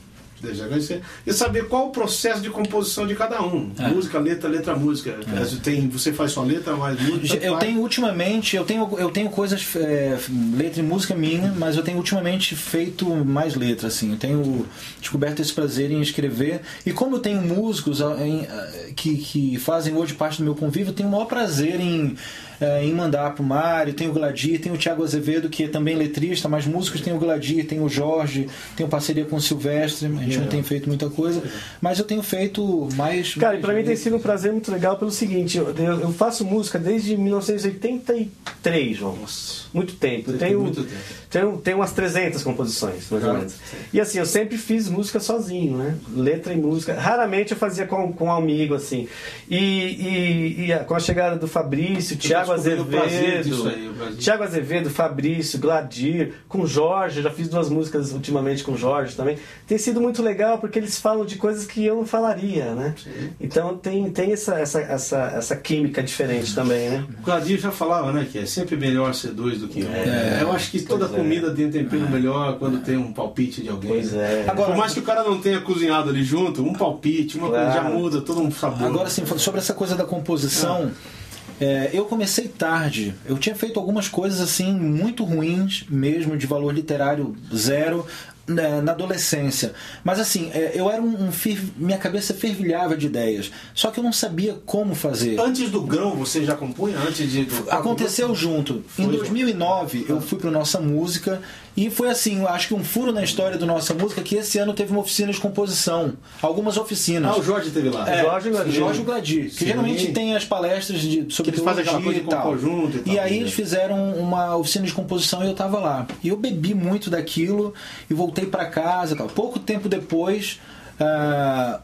E saber qual o processo de composição de cada um. É. Música, letra, letra, música. Tem, você faz sua letra, mais música. Eu faz. tenho ultimamente, eu tenho, eu tenho coisas, é, letra e música minha, mas eu tenho ultimamente feito mais letra, assim. Eu tenho descoberto esse prazer em escrever. E como eu tenho músicos em, que, que fazem hoje parte do meu convívio, eu tenho o maior prazer em, eh, em mandar pro Mário. Tem o Gladir, tem o Thiago Azevedo, que é também letrista, mas músicos tem o Gladir, tem o Jorge, tem parceria com o Silvestre. A gente não tem feito muita coisa, mas eu tenho feito mais. Cara, e mais pra mim tem sido um prazer muito legal pelo seguinte, eu, eu- faço música desde 1983, João. Muito tempo. Eu Tem tenho, muito tempo. Tenho, tenho umas 300 composições, mais ou Ah, menos. E assim, eu sempre fiz música sozinho, né? Letra e música. Raramente eu fazia com, com um amigo, assim. E, e- e a- com a chegada do Fabrício, Thiago descobri o prazer disso Azevedo, aí, o prazer. Thiago Azevedo, Fabrício, Gladir, com Jorge, já fiz duas músicas ultimamente com Jorge também. Tem sido muito legal porque eles falam de coisas que eu não falaria, né? Então tem, tem essa, essa, essa, essa química diferente também, né? O Gladir já falava, né, que é sempre melhor ser dois do que um. Eu acho que toda é. Comida tem um tempero melhor quando tem um palpite de alguém. Pois é. Agora, por mais que o cara não tenha cozinhado ali junto, um palpite, uma coisa Claro. já muda todo um sabor. Agora sim, sobre essa coisa da composição, é, eu comecei tarde. Eu tinha feito algumas coisas assim muito ruins mesmo, de valor literário zero. Né, Na adolescência, mas assim, é, eu era um, um fer- minha cabeça fervilhava de ideias, só que eu não sabia como fazer. Antes do grão, você já compunha? Antes de. Aconteceu junto. Foi, Em João. 2009, eu fui para Nossa Música e foi assim, eu acho que um furo na história do Nossa Música que esse ano teve uma oficina de composição, algumas oficinas. Ah, o Jorge teve lá. É, Jorge Gladir. Jorge Gladir, que Sim. geralmente tem as palestras de, sobre Que eles fazem aquela coisa e de tal. compor junto e tal. E aí eles fizeram uma oficina de composição e eu tava lá. E eu bebi muito daquilo e voltei para casa e tal. Pouco tempo depois, ah,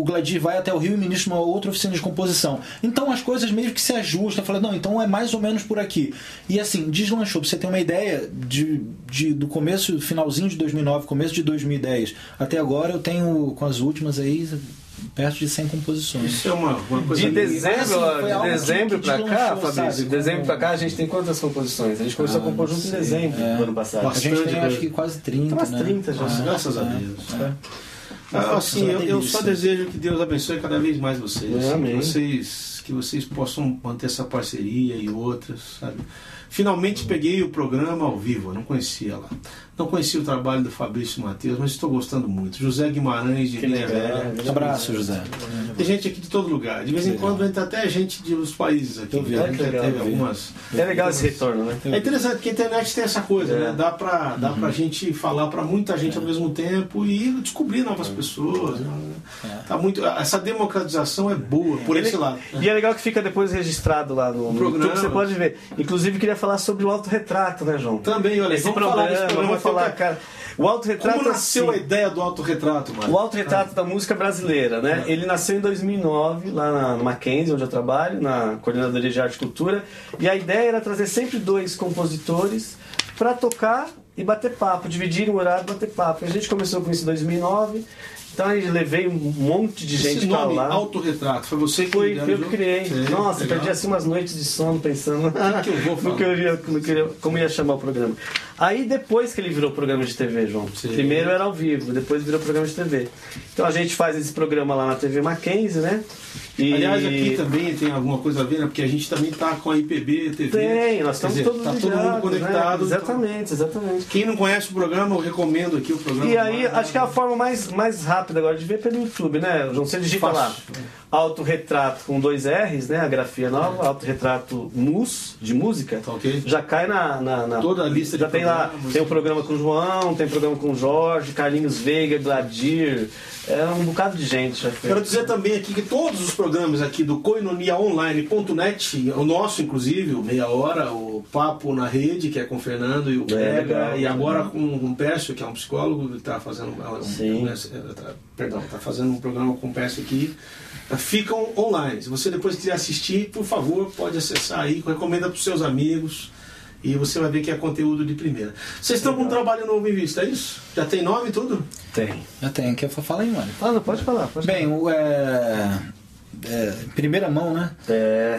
o Gladir vai até o Rio e ministra uma outra oficina de composição. Então as coisas meio que se ajustam. Falei, não, então é mais ou menos por aqui. E assim, deslanchou. Pra você ter uma ideia, de, de- do começo, finalzinho de 2009, começo de 2010, até agora eu tenho, com as últimas aí, perto de 100 composições. Isso é uma, uma coisa. De dezembro, assim, de algo que- dezembro que pra cá, Fabrício, sabe? de dezembro Como- pra cá a gente tem quantas composições? A gente começou a compor junto em dezembro do ano passado. A gente tem acho que quase 30. Umas né? 30 já. É, graças a é, Deus. é. Ah, assim, eu, eu só desejo que Deus abençoe cada vez mais vocês. Amém. que vocês que vocês possam manter essa parceria e outras, sabe? Finalmente peguei o programa ao vivo, eu não conhecia lá. Não conhecia o trabalho do Fabrício Matheus, mas estou gostando muito. José Guimarães de legal. Velha. Abraço, José. Tem gente aqui de todo lugar. De vez em quando entra até gente de outros países aqui. Vi, né? legal, Teve algumas. É legal esse retorno, né? É interessante que a internet tem essa coisa, É. né? Dá pra, dá Uhum. pra gente falar pra muita gente ao mesmo tempo e descobrir novas pessoas. né? Tá muito, essa democratização é boa por Ele- esse lado. E é legal que fica depois registrado lá no, no programa. YouTube, você pode ver. Inclusive, queria falar sobre o autorretrato, né, João? Também, olha, Esse vamos programa, falar desse programa. Falar, cara. O autorretrato Como nasceu a assim, ideia do autorretrato, mano? O autorretrato da música brasileira, né? Ele nasceu em 2009, lá na Mackenzie, onde eu trabalho, na Coordenadoria de Arte e Cultura. E a ideia era trazer sempre dois compositores para tocar e bater papo, dividir um horário e bater papo. A gente começou com isso em 2009, então eu levei um monte de gente Esse para nome, lá. autorretrato, foi você que Foi, eu que criei. Nossa, legal. perdi assim umas noites de sono pensando que que no que eu como ia chamar o programa. Aí depois que ele virou programa de TV, João. Sim. Primeiro era ao vivo, depois virou programa de TV. Então a gente faz esse programa lá na TV Mackenzie, né? E Aliás, aqui também tem alguma coisa a ver, né? Porque a gente também tá com a IPB TV. tem, nós estamos dizer, todos tá todo mundo ligados, né? conectado. Exatamente, exatamente. Quem não conhece o programa, eu recomendo aqui o programa. E aí, acho que é a forma mais, mais rápida agora de ver pelo YouTube, né? João, você digita lá. Fácil. Autorretrato com dois R's, né? A grafia nova, autorretrato mus, de música. Tá ok? Já cai na, na, na- Toda a lista de Já tem lá, tem o programa com o João, tem programa com o Jorge, Carlinhos Veiga, Gladir. É um bocado de gente. Quero dizer também aqui que todos os programas aqui do coinoniaonline.net, o nosso inclusive, o Meia Hora, o Papo na Rede, que é com o Fernando e o Pega, legal. e agora com, com o Pércio, que é um psicólogo, está fazendo, um, Sim. um- um- tá- perdão, tá fazendo um programa com o Pércio aqui, ficam online. Se você depois quiser assistir, por favor, pode acessar aí, recomenda para os seus amigos. E você vai ver que é conteúdo de primeira. Vocês estão com um trabalho novo em vista, é isso? Já tem nome e tudo? Tem. Já tem, quer falar aí, mano? Ah, não, pode falar. Pode Bem, o, é, é, em primeira mão, né? É.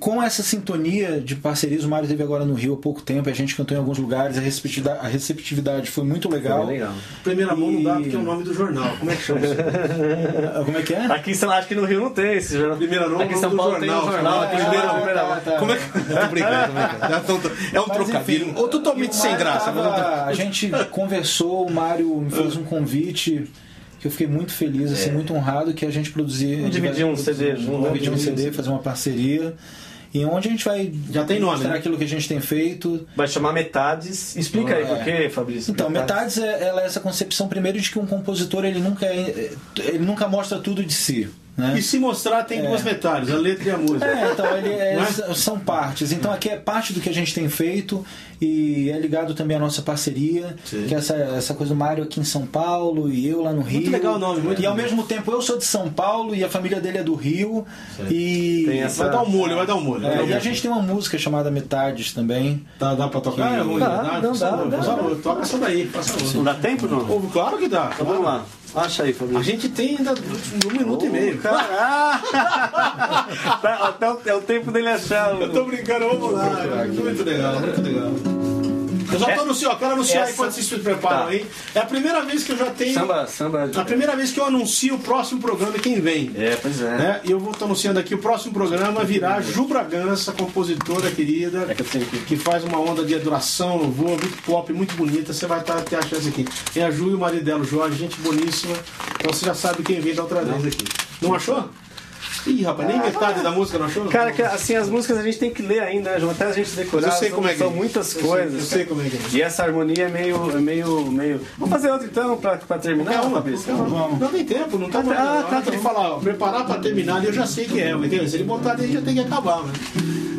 Com essa sintonia de parcerias, o Mário teve agora no Rio há pouco tempo, a gente cantou em alguns lugares, a receptividade, a receptividade foi muito legal. Foi legal. Primeira mão não dá E- porque é o nome do jornal. Como é que chama isso? Como é que é? Aqui em São, acho que no Rio não tem esse jornal. Primeira mão Aqui em São Paulo jornal, tem um jornal. em Primeira Mão. Primeira Mão. tá. Como é que. Tô brincando, tô brincando. Já tão- É um Mas, trocadilho. enfim, Ou totalmente e sem graça. tava- mas A gente conversou, o Mário me fez um convite que eu fiquei muito feliz, assim, muito honrado que a gente produzir. Vamos dividir um CD junto, né? Dividir um CD, fazer uma parceria. E onde a gente vai Já tem nome, mostrar né? aquilo que a gente tem feito. Vai chamar Metades. Explica aí É. por quê, Fabrício. Então, metades é, ela é essa concepção primeiro de que um compositor ele nunca é, ele nunca mostra tudo de si, né? E se mostrar, tem duas metades, a letra e a música. É, então ele é- Não são partes. Então aqui é parte do que a gente tem feito e é ligado também à nossa parceria, Sim. que é essa, essa coisa do Mário aqui em São Paulo e eu lá no Rio. legal o nome, muito E ao mesmo tempo eu sou de São Paulo e a família dele é do Rio. E Tem essa- Vai dar um molho, vai dar um molho. É, dar um e a gente tem uma música chamada Metades também. Dá, dá pra tocar? Que- É ruim, Dá, dá, não dá, dá. daí, faça Não favor. dá tempo, não? Ô, Claro que dá. Então vamos lá. Acha aí, A Fabrício. gente tem ainda um minuto e meio. Tá, Até o, é o tempo dele achar. Eu tô brincando, vamos lá. Muito legal, muito legal. Eu já tô anunciando, eu quero anunciar aí essa- quando vocês se preparam Tá. aí. É a primeira vez que eu já tenho. Samba, samba. A primeira vez que eu anuncio o próximo programa e quem vem. É, pois é. Né? E eu vou estar anunciando aqui o próximo programa virá Ju Bragança, compositora querida, É que eu tenho que- que faz uma onda de adoração, louvor, muito pop, muito bonita. Você vai estar, ter a chance aqui. Tem a Ju e o marido dela, o Jorge, gente boníssima. Então você já sabe quem vem da outra vez aqui. Não achou? Ih, rapaz, nem metade da música não achou? Cara, que, assim, as músicas a gente tem que ler ainda, né, João? Até a gente decorar. Mas eu sei são, como é que São é. muitas Eu sei- coisas. eu sei como é que é. E essa harmonia é meio. É meio, meio... Vamos fazer outra então, pra, pra terminar, Não, Fabrício? não, não tem tempo, não tá mais. Ah, tá, tá, tá. falar, ó, preparar pra terminar, eu já sei que é, entendeu? Se ele botar ali, já tem que acabar, né?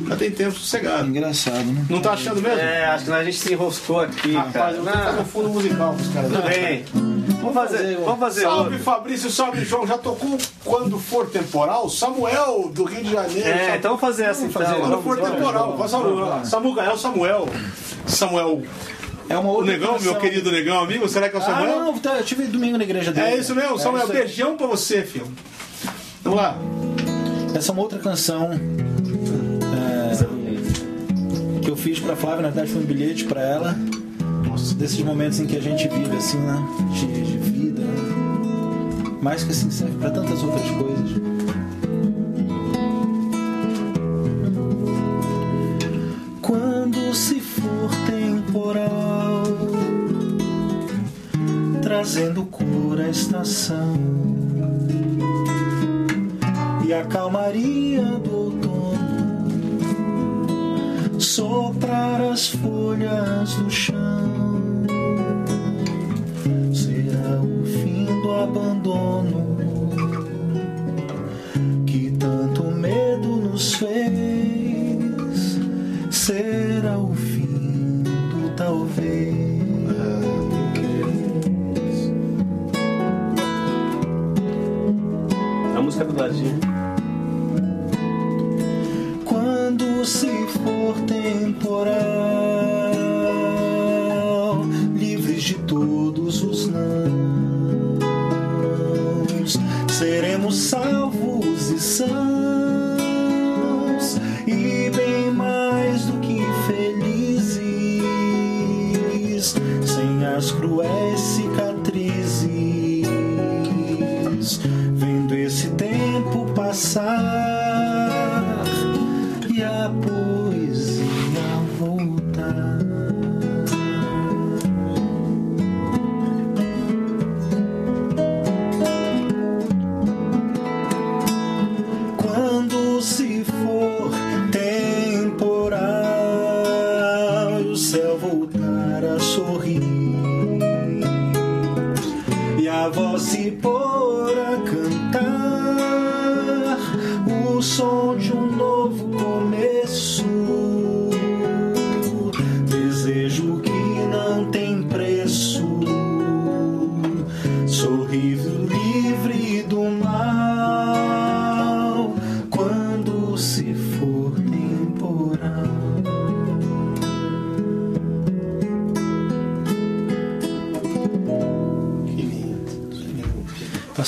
Já tem tempo sossegado. Engraçado, né? Não tá achando mesmo? É, acho que a gente se enroscou aqui, Rapaz, cara. eu vou fazer um fundo musical pros caras. Tudo bem. Vamos fazer, vamos fazer Salve outro. Fabrício, salve João. Já tocou quando for temporal? Samuel do Rio de Janeiro. É, Sabe- então vamos fazer essa então. Quando Vamos, for vamos. temporal, faz Samuel. Samuel, Samuel. Samuel. É uma O outra Negão, meu canção. querido Negão, amigo, será que é o Ah, Samuel? não, tá, eu tive domingo na igreja dele. É isso mesmo, Samuel. isso beijão pra você, filho. Vamos lá. Essa é uma outra canção é, que eu fiz pra Flávia, na verdade foi um bilhete pra ela. Desses momentos em que a gente vive assim, né? Cheio de vida. né? Que assim serve pra tantas outras coisas. Quando se for temporal, trazendo cura à estação e a calmaria do soprar as folhas do chão,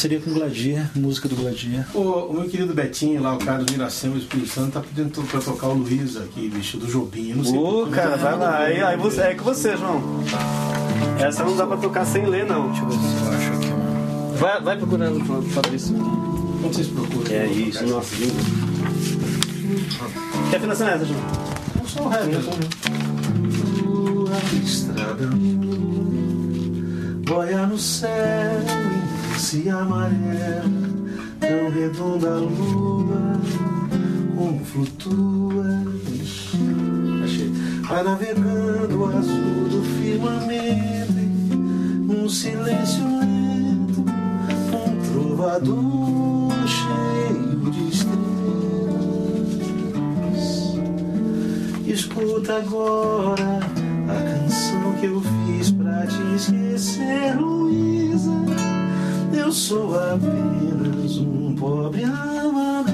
parceria com o Gladir, música do Gladir. O, o meu querido Betinho lá, o Carlos Miracema, o Espírito Santo, tá pedindo pra tocar o Luiz aqui, bicho, do Jobim. Eu não sei Ô, porquê, cara, mas vai lá. Aí, aí você, é com você, João. Essa não dá pra tocar sem ler, não. Deixa eu ver se eu acho aqui uma. Vai, vai procurando, Fabrício. Onde vocês procuram? É isso, nossa, lindo. Que afinação é essa, João? Não só o ré, né? Só o estrada boia no céu imensa e amarela, tão redonda a lua, como flutua. Achei. Vai navegando o azul do firmamento, num silêncio lento, um trovador cheio de estrelas. Escuta agora a canção que eu fiz pra te esquecer, sou apenas um pobre amador,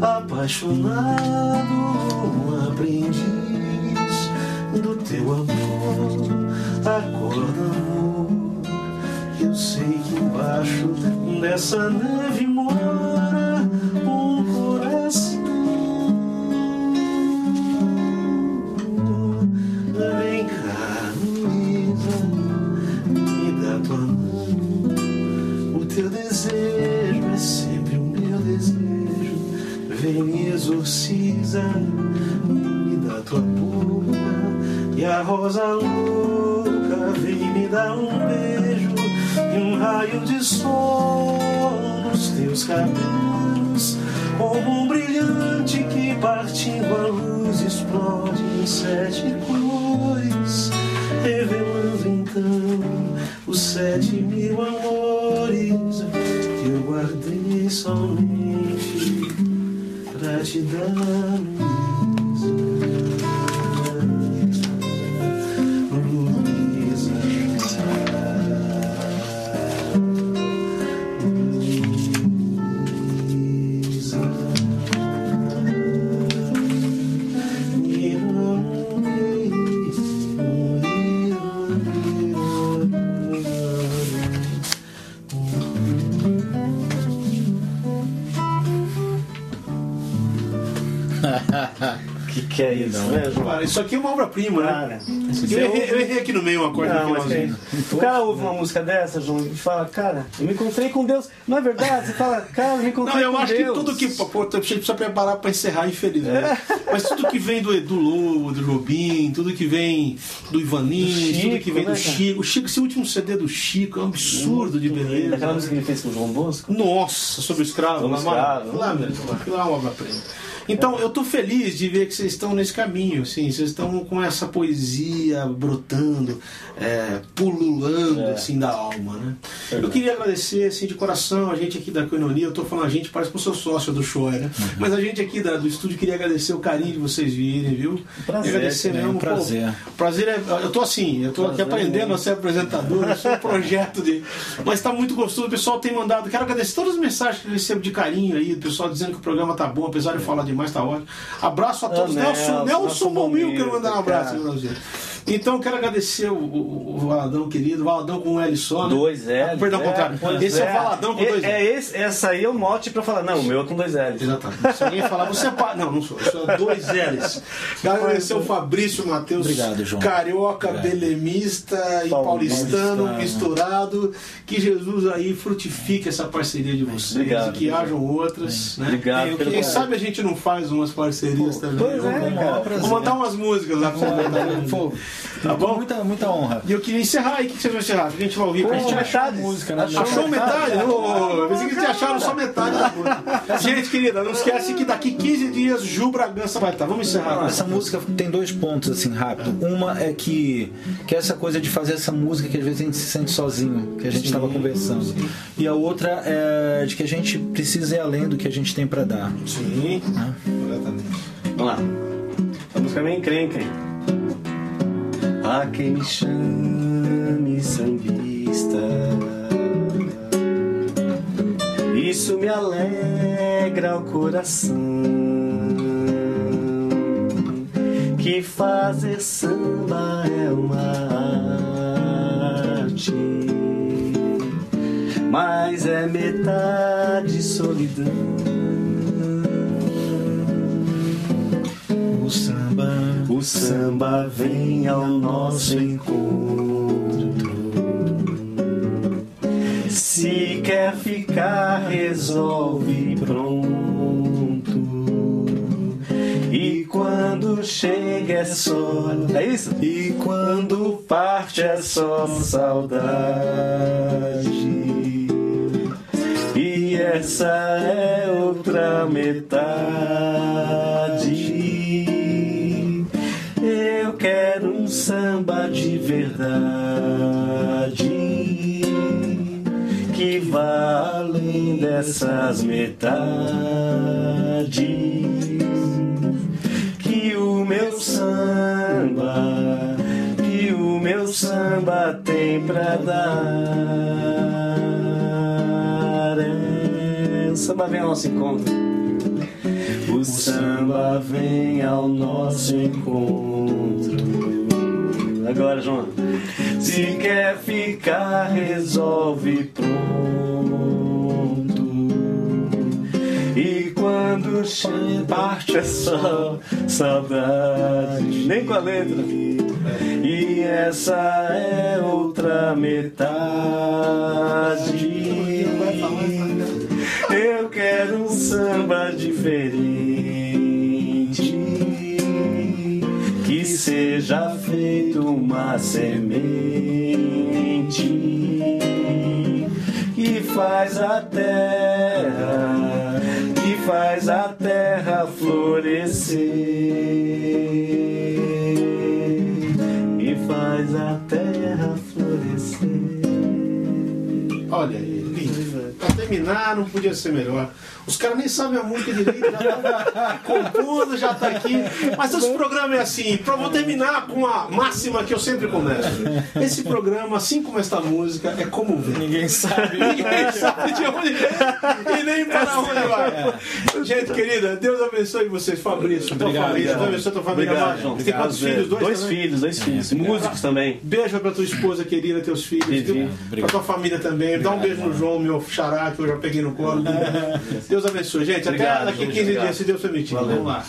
apaixonado, um aprendiz do teu amor. Acorda, amor, eu sei que embaixo dessa neve mora exorciza, me dá tua boca. E a rosa louca vem me dar um beijo. E um raio de sol nos teus cabelos. Como um brilhante que partindo a luz explode em sete cores, revelando então os sete mil amores que eu guardei somente pra né, isso aqui é uma obra-prima, né? Cara, Eu errei, eu errei aqui no meio uma coisa Não, mas o cara ouve uma música dessa, João, e fala, cara, eu me encontrei com Deus. Não é verdade? Você fala, cara, eu me Não, encontrei eu com acho Deus. que tudo que. Pô, a gente precisa preparar pra encerrar, infelizmente. Mas tudo que vem do, do Lobo, do Jobim, tudo que vem do Ivanins, Do tudo que vem do né, cara? Chico. O Chico, esse último CD do Chico é um absurdo de beleza. Daquela música que ele fez com o João Bosco? Nossa, sobre o escravo. Sobre o lá, escravo. mano. Lá, meu, aquilo lá é uma obra-prima. Então, eu tô feliz de ver que vocês estão nesse caminho, assim, vocês estão com essa poesia brotando, é, pululando, É. assim, da alma, né? Eu Verdade. queria agradecer, assim, de coração, a gente aqui da Coinonia, eu tô falando a gente, parece que eu sou sócio do show, né? Uhum. Mas a gente aqui da- do estúdio queria agradecer o carinho de vocês virem, viu? Prazer, E agradecer também, mesmo. um prazer. Pô, prazer é. Eu tô assim, eu tô aqui aprendendo é a ser apresentador, eu sou um projeto de. Mas tá muito gostoso, o pessoal tem mandado. Quero agradecer todas as mensagens que eu recebo de carinho aí, o pessoal dizendo que o programa tá bom, apesar de eu falar demais, tá ótimo. Abraço a todos. Ah, Nelson, Nelson, Nelson Bomil, quero mandar um abraço cara. Então, quero agradecer o, o, o Valadão querido, Valadão com um L só, né? Dois L. Ah, perdão, contrário. pois Esse é o Valadão com É- dois L. É esse, essa aí é o mote pra falar, não, o meu é com dois L's. Exatamente. Se alguém falar, você é pa... Não, não sou. Eu sou dois L's. Quero agradecer o Fabrício Matheus. Obrigado, João. Carioca, Obrigado. belemista e Paulistano. paulistano misturado. Que Jesus aí frutifique essa parceria de vocês Obrigado, e que hajam outras. Né? Obrigado Quem, pelo sabe a gente não faz umas parcerias também. pois é, Vamos- cara. Vou mandar umas músicas lá. Pô, Tá bom? Muita, muita honra. E eu queria encerrar aí. O que vocês vão encerrar? O que a gente vai ouvir? Pô, a gente metade. música, né? Achou metade? Ô, Eu pensei que vocês acharam só metade da música. Gente, querida, não esquece que daqui 15 dias Ju Bragança vai estar. Vamos encerrar. Essa música tem dois pontos assim rápido. Uma é que que é essa coisa de fazer essa música que às vezes a gente se sente sozinho, que a gente estava conversando. E a outra é de que a gente precisa ir além do que a gente tem para dar. Sim, exatamente. Vamos lá. A música é meio encrenca, hein? Há quem me chame sambista Isso me alegra o coração Que fazer samba é uma arte mas é metade solidão. O samba, o samba vem ao nosso encontro. Se quer ficar, resolve pronto. E quando chega é só. É isso? E quando parte é só saudade. E essa é outra metade. Samba de verdade que vá além dessas metades. Que o meu samba, que o meu samba tem pra dar. É, o samba vem ao nosso encontro. O samba vem ao nosso encontro. Agora, João. Se quer ficar, resolve pronto. E quando parte é só saudade. Nem com a letra. E essa é outra metade. Eu quero um samba diferente que seja feito uma semente que faz a terra, que faz a terra florescer e faz a terra florescer. Olha aí. Pra terminar, não podia ser melhor. Os caras nem sabem a música direito, já tá compondo, já tá aqui. Mas esse programa é assim, pra vou terminar com a máxima que eu sempre começo. Esse programa, assim como esta música, é como ver. Ninguém sabe. Ninguém sabe de onde vem e nem para onde vai. Gente querida, Deus abençoe vocês, Fabrício, tua Obrigado, família, Deus abençoe tua família. Obrigado. Você tem quantos filhos? Dois, Dois também? filhos, dois filhos. Músicos também. Beijo pra tua esposa querida, teus filhos, Vivi. pra tua família também. Dá um beijo no João, meu xará, que eu já peguei no colo. Deus abençoe. Gente, até Obrigado, daqui a João, 15 obrigado. dias, se Deus permitir. Valeu. Vamos lá.